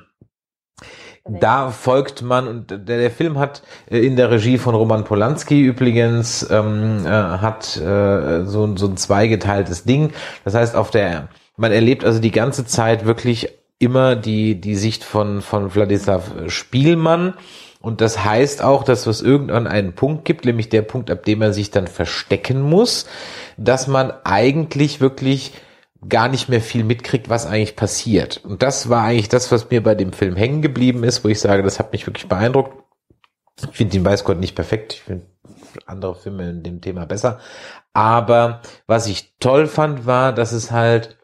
da folgt man, und der, der Film hat äh, in der Regie von Roman Polanski übrigens, ähm, äh, hat äh, so, so ein zweigeteiltes Ding. Das heißt, auf der, man erlebt also die ganze Zeit wirklich immer die, die Sicht von, von Wladislav Spielmann. Und das heißt auch, dass es irgendwann einen Punkt gibt, nämlich der Punkt, ab dem er sich dann verstecken muss, dass man eigentlich wirklich gar nicht mehr viel mitkriegt, was eigentlich passiert. Und das war eigentlich das, was mir bei dem Film hängen geblieben ist, wo ich sage, das hat mich wirklich beeindruckt. Ich finde den Weißgott nicht perfekt. Ich finde andere Filme in dem Thema besser. Aber was ich toll fand, war, dass es halt,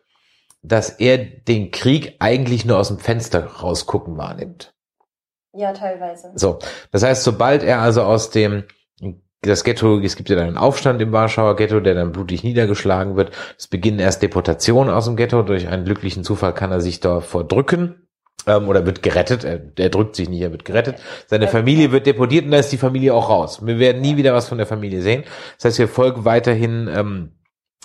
dass er den Krieg eigentlich nur aus dem Fenster rausgucken wahrnimmt. Ja, teilweise. So, das heißt, sobald er also aus dem das Ghetto, es gibt ja dann einen Aufstand im Warschauer Ghetto, der dann blutig niedergeschlagen wird. Es beginnen erst Deportationen aus dem Ghetto. Durch einen glücklichen Zufall kann er sich davor drücken ähm, oder wird gerettet. Er, er drückt sich nicht, er wird gerettet. Seine Familie wird deportiert und da ist die Familie auch raus. Wir werden nie wieder was von der Familie sehen. Das heißt, wir folgen weiterhin ähm,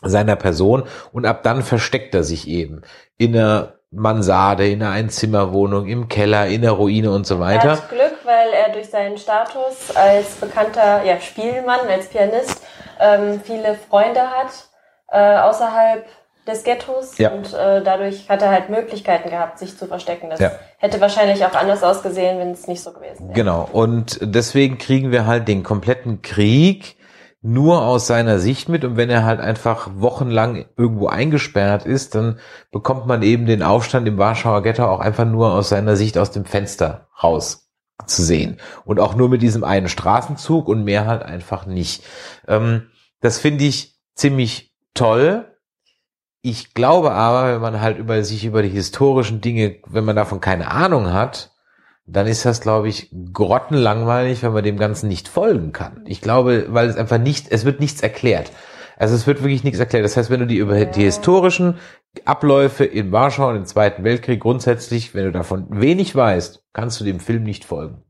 seiner Person und ab dann versteckt er sich eben in einer Mansarde, in einer Einzimmerwohnung, im Keller, in der Ruine und so Er weiter. hat Glück, weil er durch seinen Status als bekannter ja, Spielmann, als Pianist, ähm, viele Freunde hat äh, außerhalb des Ghettos Ja. und äh, dadurch hat er halt Möglichkeiten gehabt, sich zu verstecken. Das Ja. hätte wahrscheinlich auch anders ausgesehen, wenn es nicht so gewesen wäre. Genau. Und deswegen kriegen wir halt den kompletten Krieg nur aus seiner Sicht mit. Und wenn er halt einfach wochenlang irgendwo eingesperrt ist, dann bekommt man eben den Aufstand im Warschauer Ghetto auch einfach nur aus seiner Sicht aus dem Fenster raus zu sehen. Und auch nur mit diesem einen Straßenzug und mehr halt einfach nicht. Ähm, das finde ich ziemlich toll. Ich glaube aber, wenn man halt über sich über die historischen Dinge, wenn man davon keine Ahnung hat, dann ist das, glaube ich, grottenlangweilig, wenn man dem Ganzen nicht folgen kann. Ich glaube, weil es einfach nicht, es wird nichts erklärt. Also es wird wirklich nichts erklärt. Das heißt, wenn du die über die historischen Abläufe in Warschau und im Zweiten Weltkrieg grundsätzlich, wenn du davon wenig weißt, kannst du dem Film nicht folgen.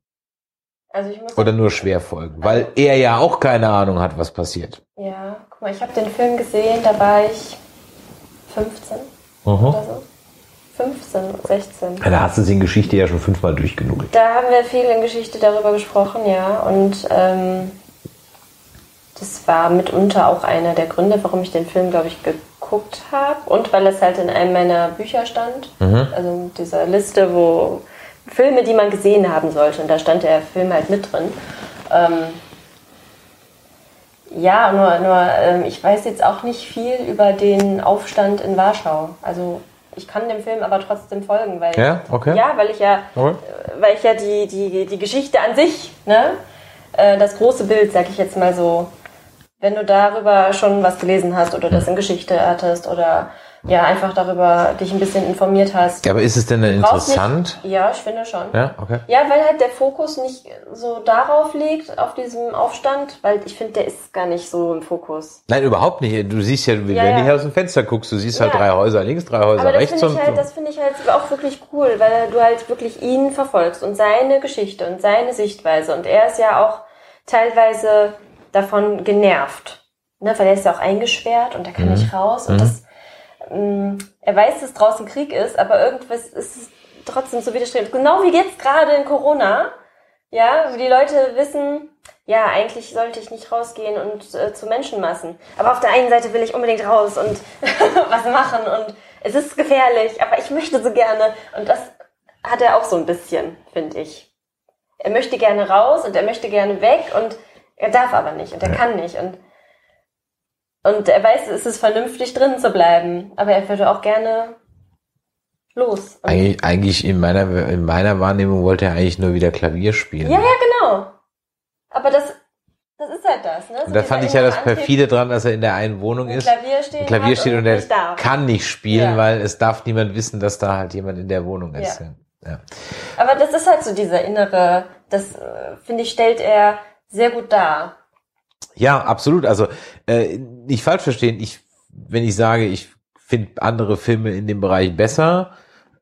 Also ich muss Oder nur schwer folgen, weil er ja auch keine Ahnung hat, was passiert. ja, guck mal, ich habe den Film gesehen, da war ich 15 oder so. 15, 16. Da hast du sie in Geschichte ja schon fünfmal durchgenudelt. Da haben wir viel in Geschichte darüber gesprochen, ja. Und ähm, das war mitunter auch einer der Gründe, warum ich den Film, glaube ich, geguckt habe. Und weil es halt in einem meiner Bücher stand. Also in dieser Liste, wo Filme, die man gesehen haben sollte. Und da stand der Film halt mit drin. Ähm, ja, nur, nur ähm, ich weiß jetzt auch nicht viel über den Aufstand in Warschau. Also ich kann dem Film aber trotzdem folgen, weil Ja, okay. ja, weil ich ja, Okay. äh, weil ich ja die, die, die Geschichte an sich, ne, äh, das große Bild, sag ich jetzt mal so, wenn du darüber schon was gelesen hast oder das in Geschichte hattest oder ja einfach darüber dich ein bisschen informiert hast. Ja, aber ist es denn interessant? Nicht, ja, ich finde schon. Ja, okay. Ja, weil halt der Fokus nicht so darauf liegt, auf diesem Aufstand, weil ich finde, der ist gar nicht so im Fokus. Nein, überhaupt nicht. Du siehst ja, wenn Ja, du hier aus dem Fenster guckst, du siehst halt Ja. drei Häuser links, drei Häuser Aber das rechts finde ich, und halt, das finde ich halt auch wirklich cool, weil du halt wirklich ihn verfolgst und seine Geschichte und seine Sichtweise. Und er ist ja auch teilweise davon genervt. Ne? Weil er ist ja auch eingesperrt und er kann nicht raus. Und das, ähm, er weiß, dass draußen Krieg ist, aber irgendwas ist es trotzdem so widerstrebend. Genau wie jetzt gerade in Corona. Ja, wo die Leute wissen, ja, eigentlich sollte ich nicht rausgehen und äh, zu Menschenmassen. Aber auf der einen Seite will ich unbedingt raus und was machen und es ist gefährlich, aber ich möchte so gerne. Und das hat er auch so ein bisschen, finde ich. Er möchte gerne raus und er möchte gerne weg und er darf aber nicht und er kann nicht und und er weiß, es ist vernünftig drin zu bleiben, aber er würde auch gerne los. Und eigentlich, eigentlich in meiner in meiner Wahrnehmung wollte er eigentlich nur wieder Klavier spielen. Ja, ja, genau. Aber das, das ist halt das, ne? So Und da fand ich ja das Antrieb, perfide dran, dass er in der einen Wohnung ist, Klavier ein Klavier steht und er nicht kann nicht spielen, Ja. weil es darf niemand wissen, dass da halt jemand in der Wohnung ist. Ja. Ja. Aber das ist halt so dieser innere, das äh, finde ich, stellt er sehr gut dar. Ja, absolut. Also äh, nicht falsch verstehen. Ich, wenn ich sage, ich finde andere Filme in dem Bereich besser,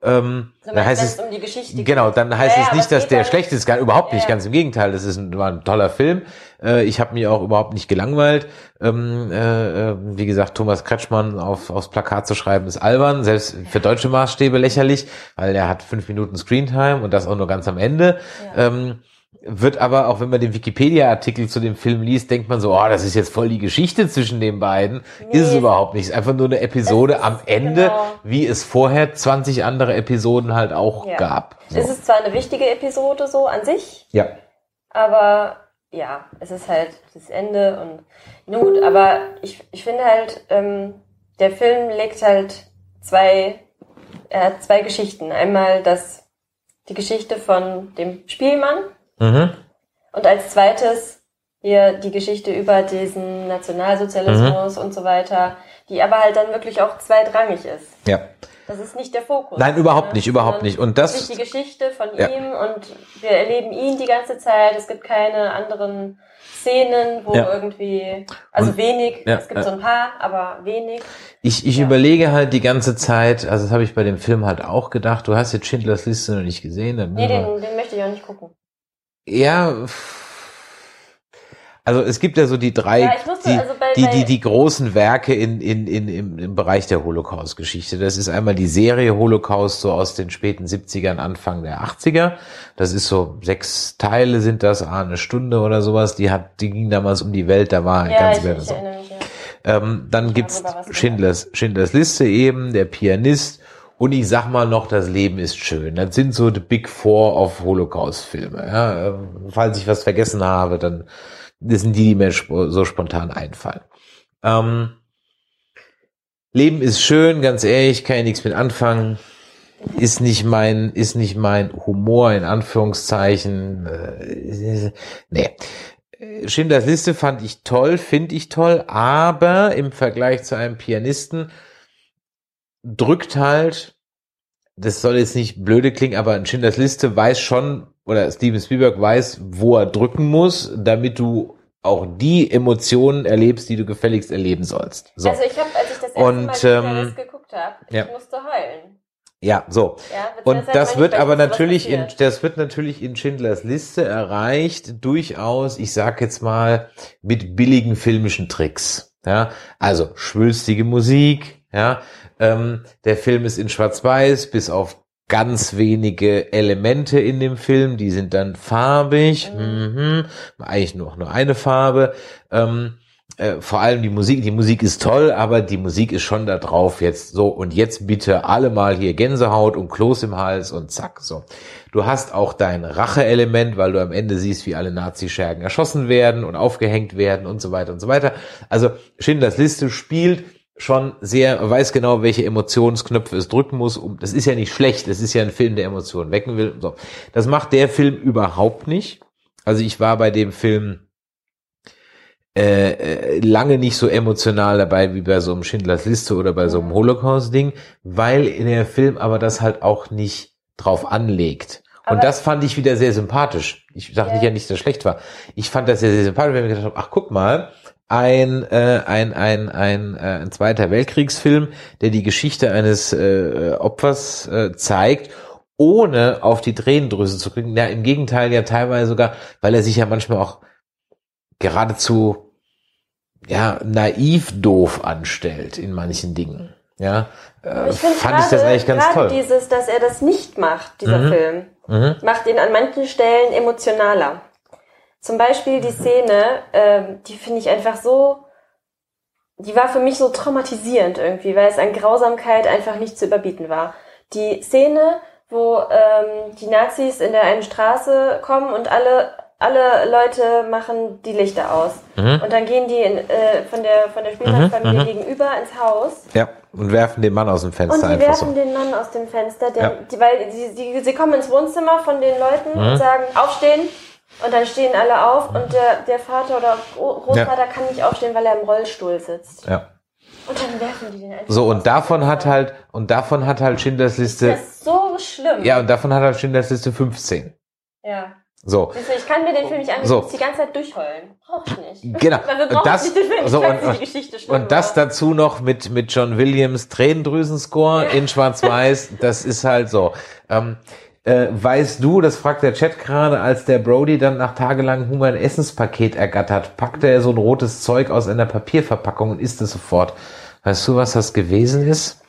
ähm, So, dann heißt es um die Geschichte genau, dann heißt Ja, es ja, nicht, dass der schlecht ist, gar überhaupt nicht. Ja. Ganz im Gegenteil, das ist ein, war ein toller Film. Äh, ich habe mich auch überhaupt nicht gelangweilt. Ähm, äh, äh, wie gesagt, Thomas Kretschmann auf, aufs Plakat zu schreiben ist albern, selbst für deutsche Maßstäbe lächerlich, weil er hat fünf Minuten Screentime und das auch nur ganz am Ende. Ähm, wird aber, auch wenn man den Wikipedia-Artikel zu dem Film liest, denkt man so, oh, das ist jetzt voll die Geschichte zwischen den beiden. Nee. Ist es überhaupt nicht. Ist einfach nur eine Episode am Ende, genau. wie es vorher 20 andere Episoden halt auch Ja. gab. So. Es ist zwar eine wichtige Episode so an sich, ja. aber ja, es ist halt das Ende und nun gut, aber ich, ich finde halt, ähm, der Film legt halt zwei, er hat zwei Geschichten. Einmal das, die Geschichte von dem Spielmann Mhm. und als zweites hier die Geschichte über diesen Nationalsozialismus Mhm. und so weiter, die aber halt dann wirklich auch zweitrangig ist. Ja. Das ist nicht der Fokus. Nein, überhaupt ne? nicht, überhaupt nicht. Und das- wirklich die Geschichte von Ja. ihm und wir erleben ihn die ganze Zeit. Es gibt keine anderen Szenen, wo Ja. irgendwie, also Und- wenig, ja, es gibt so ein paar, aber wenig. Ich, ich überlege halt die ganze Zeit, also das habe ich bei dem Film halt auch gedacht, du hast jetzt Schindlers Liste noch nicht gesehen. Dann Nee, den, den möchte ich auch nicht gucken. Ja, also es gibt ja so die drei, Ja, ich musste die, also bei- die, die, die großen Werke in, in, in, im, im Bereich der Holocaust-Geschichte. Das ist einmal die Serie Holocaust so aus den späten 70ern, Anfang der 80er. Das ist so sechs Teile sind das, ah, eine Stunde oder sowas. Die hat, die ging damals um die Welt, da war Ja, ganz ich, ich so. mich, ja. Ähm, dann gibt's was gehört. Schindlers, Schindlers Liste eben, der Pianist. Und ich sag mal noch, das Leben ist schön. Das sind so die Big Four of Holocaust-Filme. Ja, ähm, falls ich was vergessen habe, dann sind die, die mir so spontan einfallen. Ähm, Leben ist schön, ganz ehrlich, kann ich nichts mit anfangen. Ist nicht mein, ist nicht mein Humor in Anführungszeichen. Äh, nee. Schindlers Liste fand ich toll, finde ich toll, aber im Vergleich zu einem Pianisten drückt halt, das soll jetzt nicht blöde klingen, aber ein Schindlers Liste weiß schon, oder Steven Spielberg weiß, wo er drücken muss, damit du auch die Emotionen erlebst, die du gefälligst erleben sollst. So. Also ich habe, als ich das erste Und, Mal Schindlers ähm, geguckt habe, ja. ich musste heulen. ja, so. Ja, Und das wird aber natürlich in, das wird natürlich in Schindlers Liste erreicht, durchaus, ich sag jetzt mal, mit billigen filmischen Tricks. Ja, also schwülstige Musik, ja, ähm, der Film ist in Schwarz-Weiß, bis auf ganz wenige Elemente in dem Film, die sind dann farbig, mhm. eigentlich nur nur eine Farbe. Ähm, äh, vor allem die Musik, die Musik ist toll, aber die Musik ist schon da drauf jetzt so und jetzt bitte alle mal hier Gänsehaut und Kloß im Hals und zack, so. Du hast auch dein Rache-Element, weil du am Ende siehst, wie alle Nazi-Schergen erschossen werden und aufgehängt werden und so weiter und so weiter. Also Schindlers Liste spielt schon sehr, weiß genau, welche Emotionsknöpfe es drücken muss. Um, das ist ja nicht schlecht, das ist ja ein Film, der Emotionen wecken will. So. Das macht der Film überhaupt nicht. Also ich war bei dem Film äh, äh, lange nicht so emotional dabei wie bei so einem Schindlers Liste oder bei so einem Holocaust-Ding, weil der Film aber das halt auch nicht drauf anlegt. Und Aber- das fand ich wieder sehr sympathisch. Ich sage nicht Ja. nicht, dass das schlecht war. Ich fand das sehr, sehr sympathisch, wenn ich gedacht habe, ach guck mal, ein, äh, ein, ein, ein, äh, ein Zweiter Weltkriegsfilm, der die Geschichte eines äh, Opfers äh, zeigt, ohne auf die Tränendrüse zu kriegen. Ja, im Gegenteil, ja teilweise sogar, weil er sich ja manchmal auch geradezu ja naiv doof anstellt in manchen Dingen. Ja, äh, Ich fand ich das eigentlich ganz gerade toll. dieses, dass er das nicht macht, dieser Mhm. Film, Mhm. macht ihn an manchen Stellen emotionaler. Zum Beispiel die Szene, ähm, die finde ich einfach so, die war für mich so traumatisierend irgendwie, weil es an Grausamkeit einfach nicht zu überbieten war. Die Szene, wo ähm, die Nazis in der einen Straße kommen und alle alle Leute machen die Lichter aus. Mhm. Und dann gehen die in, äh, von der von der Spielzeugfamilie gegenüber ins Haus Ja, und werfen den Mann aus dem und Fenster die einfach werfen so. den Mann aus dem Fenster, den, Ja. die, weil die, die, sie kommen ins Wohnzimmer von den Leuten Mhm. und sagen, aufstehen. Und dann stehen alle auf und der, der Vater oder Gro- Großvater kann nicht aufstehen, weil er im Rollstuhl sitzt. Ja. Und dann werfen die den einfach So, und davon hat halt, und davon hat halt Schindlers Liste, Das ist so schlimm. ja, und davon hat halt Schindlers Liste 15. ja. So. Ich kann mir den Film nicht angucken, So. die ganze Zeit durchheulen. Brauch ich nicht. Genau. Weil wir brauchen das, nicht den Film, ich so, und, die Geschichte schlimm und das war. dazu noch mit, mit John Williams Tränendrüsenscore in Schwarz-Weiß, das ist halt so. Ähm, äh, weißt du, das fragt der Chat gerade, als der Brody dann nach tagelangem Hunger ein Essenspaket ergattert, packte er so ein rotes Zeug aus einer Papierverpackung und isst es sofort. Weißt du, was das gewesen ist?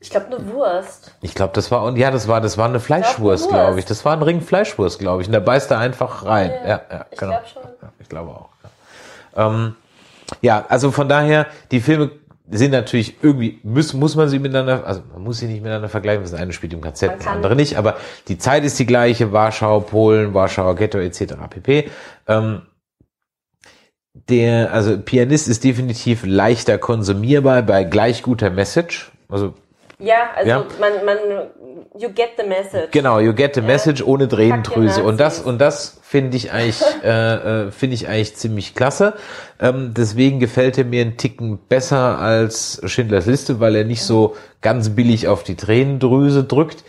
Ich glaube, eine Wurst. Ich glaube, das war, und ja, das war, das war eine Fleischwurst, Wurst. glaube ich. Das war ein Ring Fleischwurst, glaube ich. Und da beißt er einfach rein. Ja, ja, Ich genau. glaube schon. Ja, ich glaube auch. Ja. Ähm, ja, also von daher, die Filme sind natürlich irgendwie, muss, muss man sie miteinander, also man muss sie nicht miteinander vergleichen, das eine spielt im KZ, das andere nicht, aber die Zeit ist die gleiche, Warschau, Polen, Warschauer Ghetto etc. pp. Ähm, der, also Pianist ist definitiv leichter konsumierbar bei gleich guter Message. Also Ja, also Ja. man, man, you get the message. Genau, you get the message ohne Tränendrüse. Und das, und das finde ich eigentlich, äh, äh, finde ich eigentlich ziemlich klasse. Ähm, deswegen gefällt er mir einen Ticken besser als Schindlers Liste, weil er nicht so ganz billig auf die Tränendrüse drückt.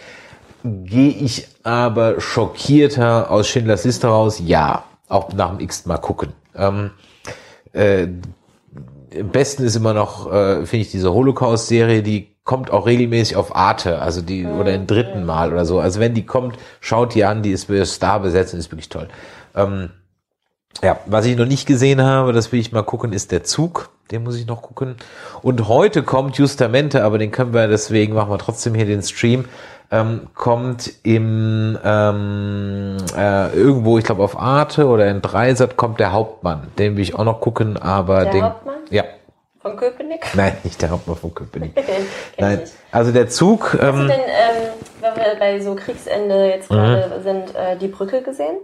Gehe ich aber schockierter aus Schindlers Liste raus? Ja. Auch nach dem x Mal gucken. Ähm, äh, am besten ist immer noch, äh, finde ich, diese Holocaust-Serie, die kommt auch regelmäßig auf Arte, also die, oder im dritten Mal oder so. Also wenn die kommt, schaut die an, die ist für Star besetzt und ist wirklich toll. Ähm, ja, was ich noch nicht gesehen habe, das will ich mal gucken, ist der Zug. Den muss ich noch gucken. Und heute kommt Justamente, aber den können wir, deswegen machen wir trotzdem hier den Stream, ähm, kommt im ähm, äh, irgendwo, ich glaube auf Arte oder in Dreisat kommt der Hauptmann. Den will ich auch noch gucken, aber Der den. Hauptmann? Ja. Von Köpenick? Nein, nicht der Hauptmann von Köpenick. Nein. ich. Also der Zug, Hast du ähm, denn, ähm, wenn wir bei so Kriegsende Mhm. jetzt gerade sind, äh, die Brücke gesehen?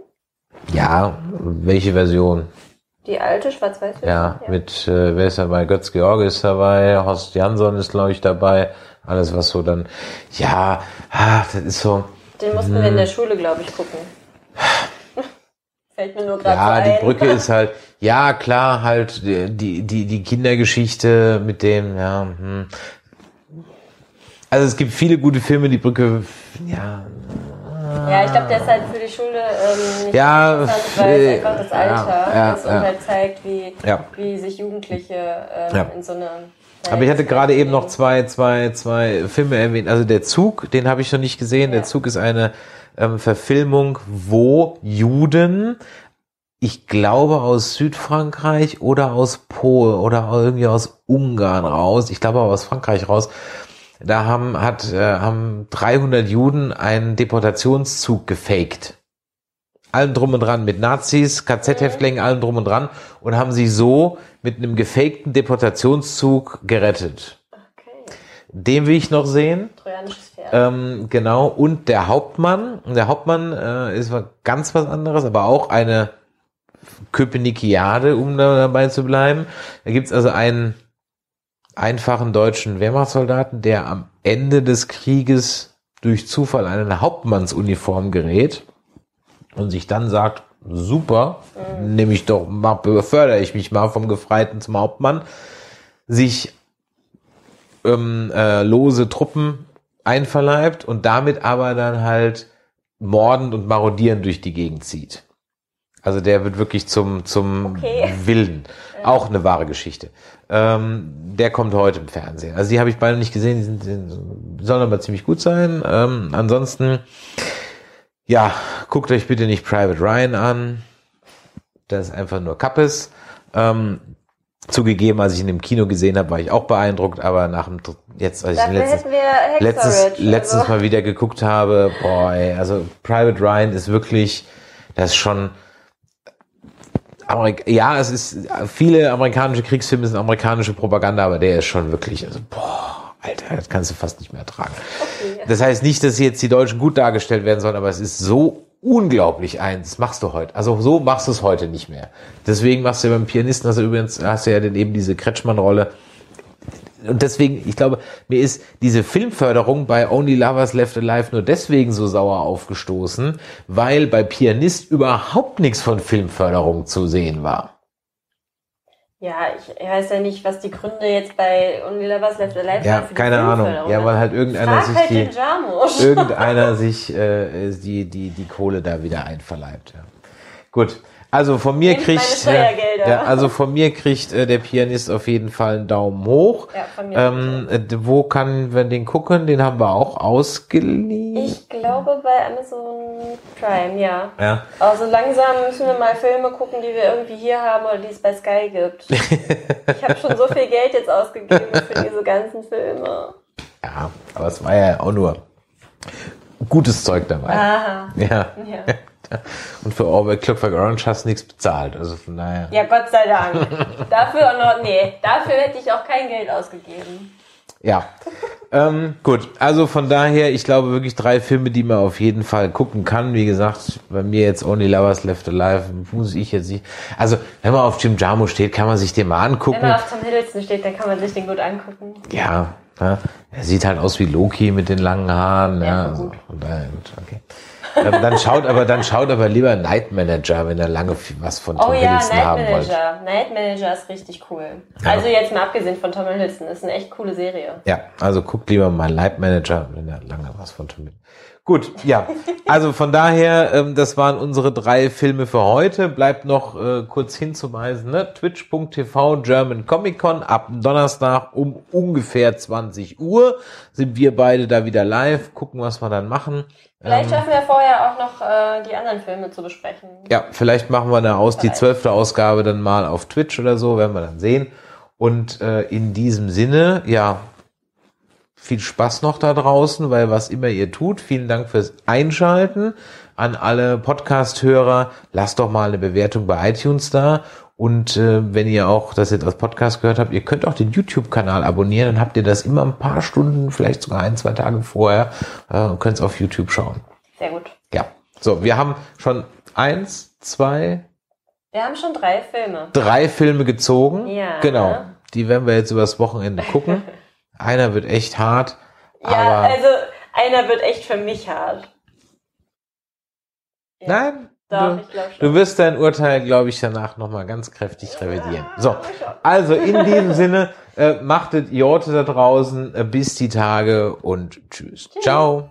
ja, welche Version? Die alte schwarz-weiß Ja, mit, äh, wer ist dabei? Götz George ist dabei, Horst Jansson ist, glaube ich, dabei. Alles, was so dann, ja, ah, das ist so, Den mussten wir in der Schule, glaube ich, gucken. Fällt mir nur gerade ja, so ein. die Brücke ist halt, ja, klar, halt, die, die, die Kindergeschichte mit dem, ja, hm. Also es gibt viele gute Filme, die Brücke, ja, Ja, ich glaube, der ist halt für die Schule ähm, nicht Ja, interessant, weil äh, es einfach das Alter ja, ist und ja. halt zeigt, wie, Ja. wie sich Jugendliche ähm, Ja. in so eine... Aber ich hatte gerade eben noch zwei, zwei, zwei Filme erwähnt. Also der Zug, den habe ich noch nicht gesehen. Der Ja. Zug ist eine ähm, Verfilmung, wo Juden, ich glaube aus Südfrankreich oder aus Polen oder irgendwie aus Ungarn raus, ich glaube aber aus Frankreich raus, da haben, hat, äh, haben 300 Juden einen Deportationszug gefaked. Allem drum und dran, mit Nazis, KZ-Häftlingen, allem drum und dran und haben sie so mit einem gefakten Deportationszug gerettet. Den will ich noch sehen. trojanisches Pferd. Ähm, genau. Und der Hauptmann. Der Hauptmann äh, ist ganz was anderes, aber auch eine Köpenikiade, um da dabei zu bleiben. Da gibt's also einen einfachen deutschen Wehrmachtssoldaten, der am Ende des Krieges durch Zufall eine Hauptmannsuniform gerät und sich dann sagt, super, nehme ich doch, befördere ich mich mal vom Gefreiten zum Hauptmann, sich ähm, äh, lose Truppen einverleibt und damit aber dann halt mordend und marodierend durch die Gegend zieht. Also der wird wirklich zum, zum Okay. Wilden. Auch eine wahre Geschichte. Ähm, der kommt heute im Fernsehen. Also die habe ich beide nicht gesehen, die, sind, die sollen aber ziemlich gut sein. Ähm, ansonsten, ja, guckt euch bitte nicht Private Ryan an. Das ist einfach nur Kappes. Ähm, zugegeben, als ich ihn im Kino gesehen habe, war ich auch beeindruckt, aber nach dem jetzt, als ich Dafür letztens, wir letztens, letztens also. mal wieder geguckt habe, boah, ey, also Private Ryan ist wirklich, das ist schon, Amerik ja, es ist, viele amerikanische Kriegsfilme sind amerikanische Propaganda, aber der ist schon wirklich, also, boah, Alter, das kannst du fast nicht mehr ertragen. Okay, ja. Das heißt nicht, dass jetzt die Deutschen gut dargestellt werden sollen, aber es ist so unglaublich eins. Das machst du heute. Also so machst du es heute nicht mehr. Deswegen machst du ja beim Pianisten, also übrigens hast du ja dann eben diese Kretschmann-Rolle. Und deswegen, ich glaube, mir ist diese Filmförderung bei Only Lovers Left Alive nur deswegen so sauer aufgestoßen, weil bei Pianist überhaupt nichts von Filmförderung zu sehen war. Ja, ich weiß ja nicht, was die Gründe jetzt bei Only Lovers Left Alive Ja, keine Ahnung. Ja, weil halt irgendeiner Frag sich halt die, irgendeiner sich äh, die, die, die Kohle da wieder einverleibt. Ja. Gut. Also von mir Nehmt kriegt äh, ja, also von mir kriegt äh, der Pianist auf jeden Fall einen Daumen hoch. Ja, von mir ähm, äh, wo kann wir den gucken? Den haben wir auch ausgeliehen. Ich glaube bei Amazon Prime, ja. ja. Also langsam müssen wir mal Filme gucken, die wir irgendwie hier haben oder die es bei Sky gibt. ich habe schon so viel Geld jetzt ausgegeben für diese ganzen Filme. ja, aber es war ja auch nur gutes Zeug dabei. Aha. Ja. Ja. Und für Orwell Clockwork Orange hast du nichts bezahlt. Also von daher. ja, Gott sei Dank. Dafür auch noch, nee, dafür hätte ich auch kein Geld ausgegeben. Ja. ähm, gut, also von daher, ich glaube wirklich drei Filme, die man auf jeden Fall gucken kann. Wie gesagt, bei mir jetzt Only Lovers Left Alive, muss ich jetzt nicht. Also, wenn man auf Jim Jarmusch steht, kann man sich den mal Wenn angucken. man auf Tom Hiddleston steht, dann kann man sich den gut angucken. Ja, Ja, er sieht halt aus wie Loki mit den langen Haaren. Ja, Ja, also, gut, okay. Ähm, dann schaut aber dann schaut aber lieber Night Manager, wenn er lange was von Tom Oh ja, Hiddleston Night haben wollte. Manager. Night Manager ist richtig cool. Also jetzt mal abgesehen von Tom Hiddleston, ist eine echt coole Serie. Ja, also guckt lieber mal Night Manager, wenn er lange was von Tom Hiddleston. Gut, ja. Also von daher, ähm, das waren unsere drei Filme für heute. Bleibt noch äh, kurz hinzuweisen, ne? twitch.tv German Comic Con ab Donnerstag um ungefähr 20 Uhr sind wir beide da wieder live, gucken, was wir dann machen. Vielleicht schaffen wir vorher auch noch äh, die anderen Filme zu besprechen. Ja, vielleicht machen wir eine aus, die zwölfte Ausgabe dann mal auf Twitch oder so, werden wir dann sehen. Und äh, in diesem Sinne, ja, viel Spaß noch da draußen, weil was immer ihr tut, vielen Dank fürs Einschalten. An alle Podcast-Hörer, lasst doch mal eine Bewertung bei iTunes da. Und äh, wenn ihr auch das jetzt als Podcast gehört habt, ihr könnt auch den YouTube-Kanal abonnieren, dann habt ihr das immer ein paar Stunden, vielleicht sogar ein, zwei Tage vorher äh, und könnt es auf YouTube schauen. Sehr gut. Ja. So, wir haben schon eins, zwei, Wir haben schon drei Filme. drei Filme gezogen. Ja. Genau. Die werden wir jetzt übers Wochenende gucken. Einer wird echt hart. Ja, aber also einer wird echt für mich hart. Ja. nein. Doch, du, ich glaube schon. du wirst dein Urteil, glaube ich, danach nochmal ganz kräftig revidieren. So, also in diesem Sinne, äh, machtet Jorte da draußen, äh, bis die Tage und tschüss. Ciao.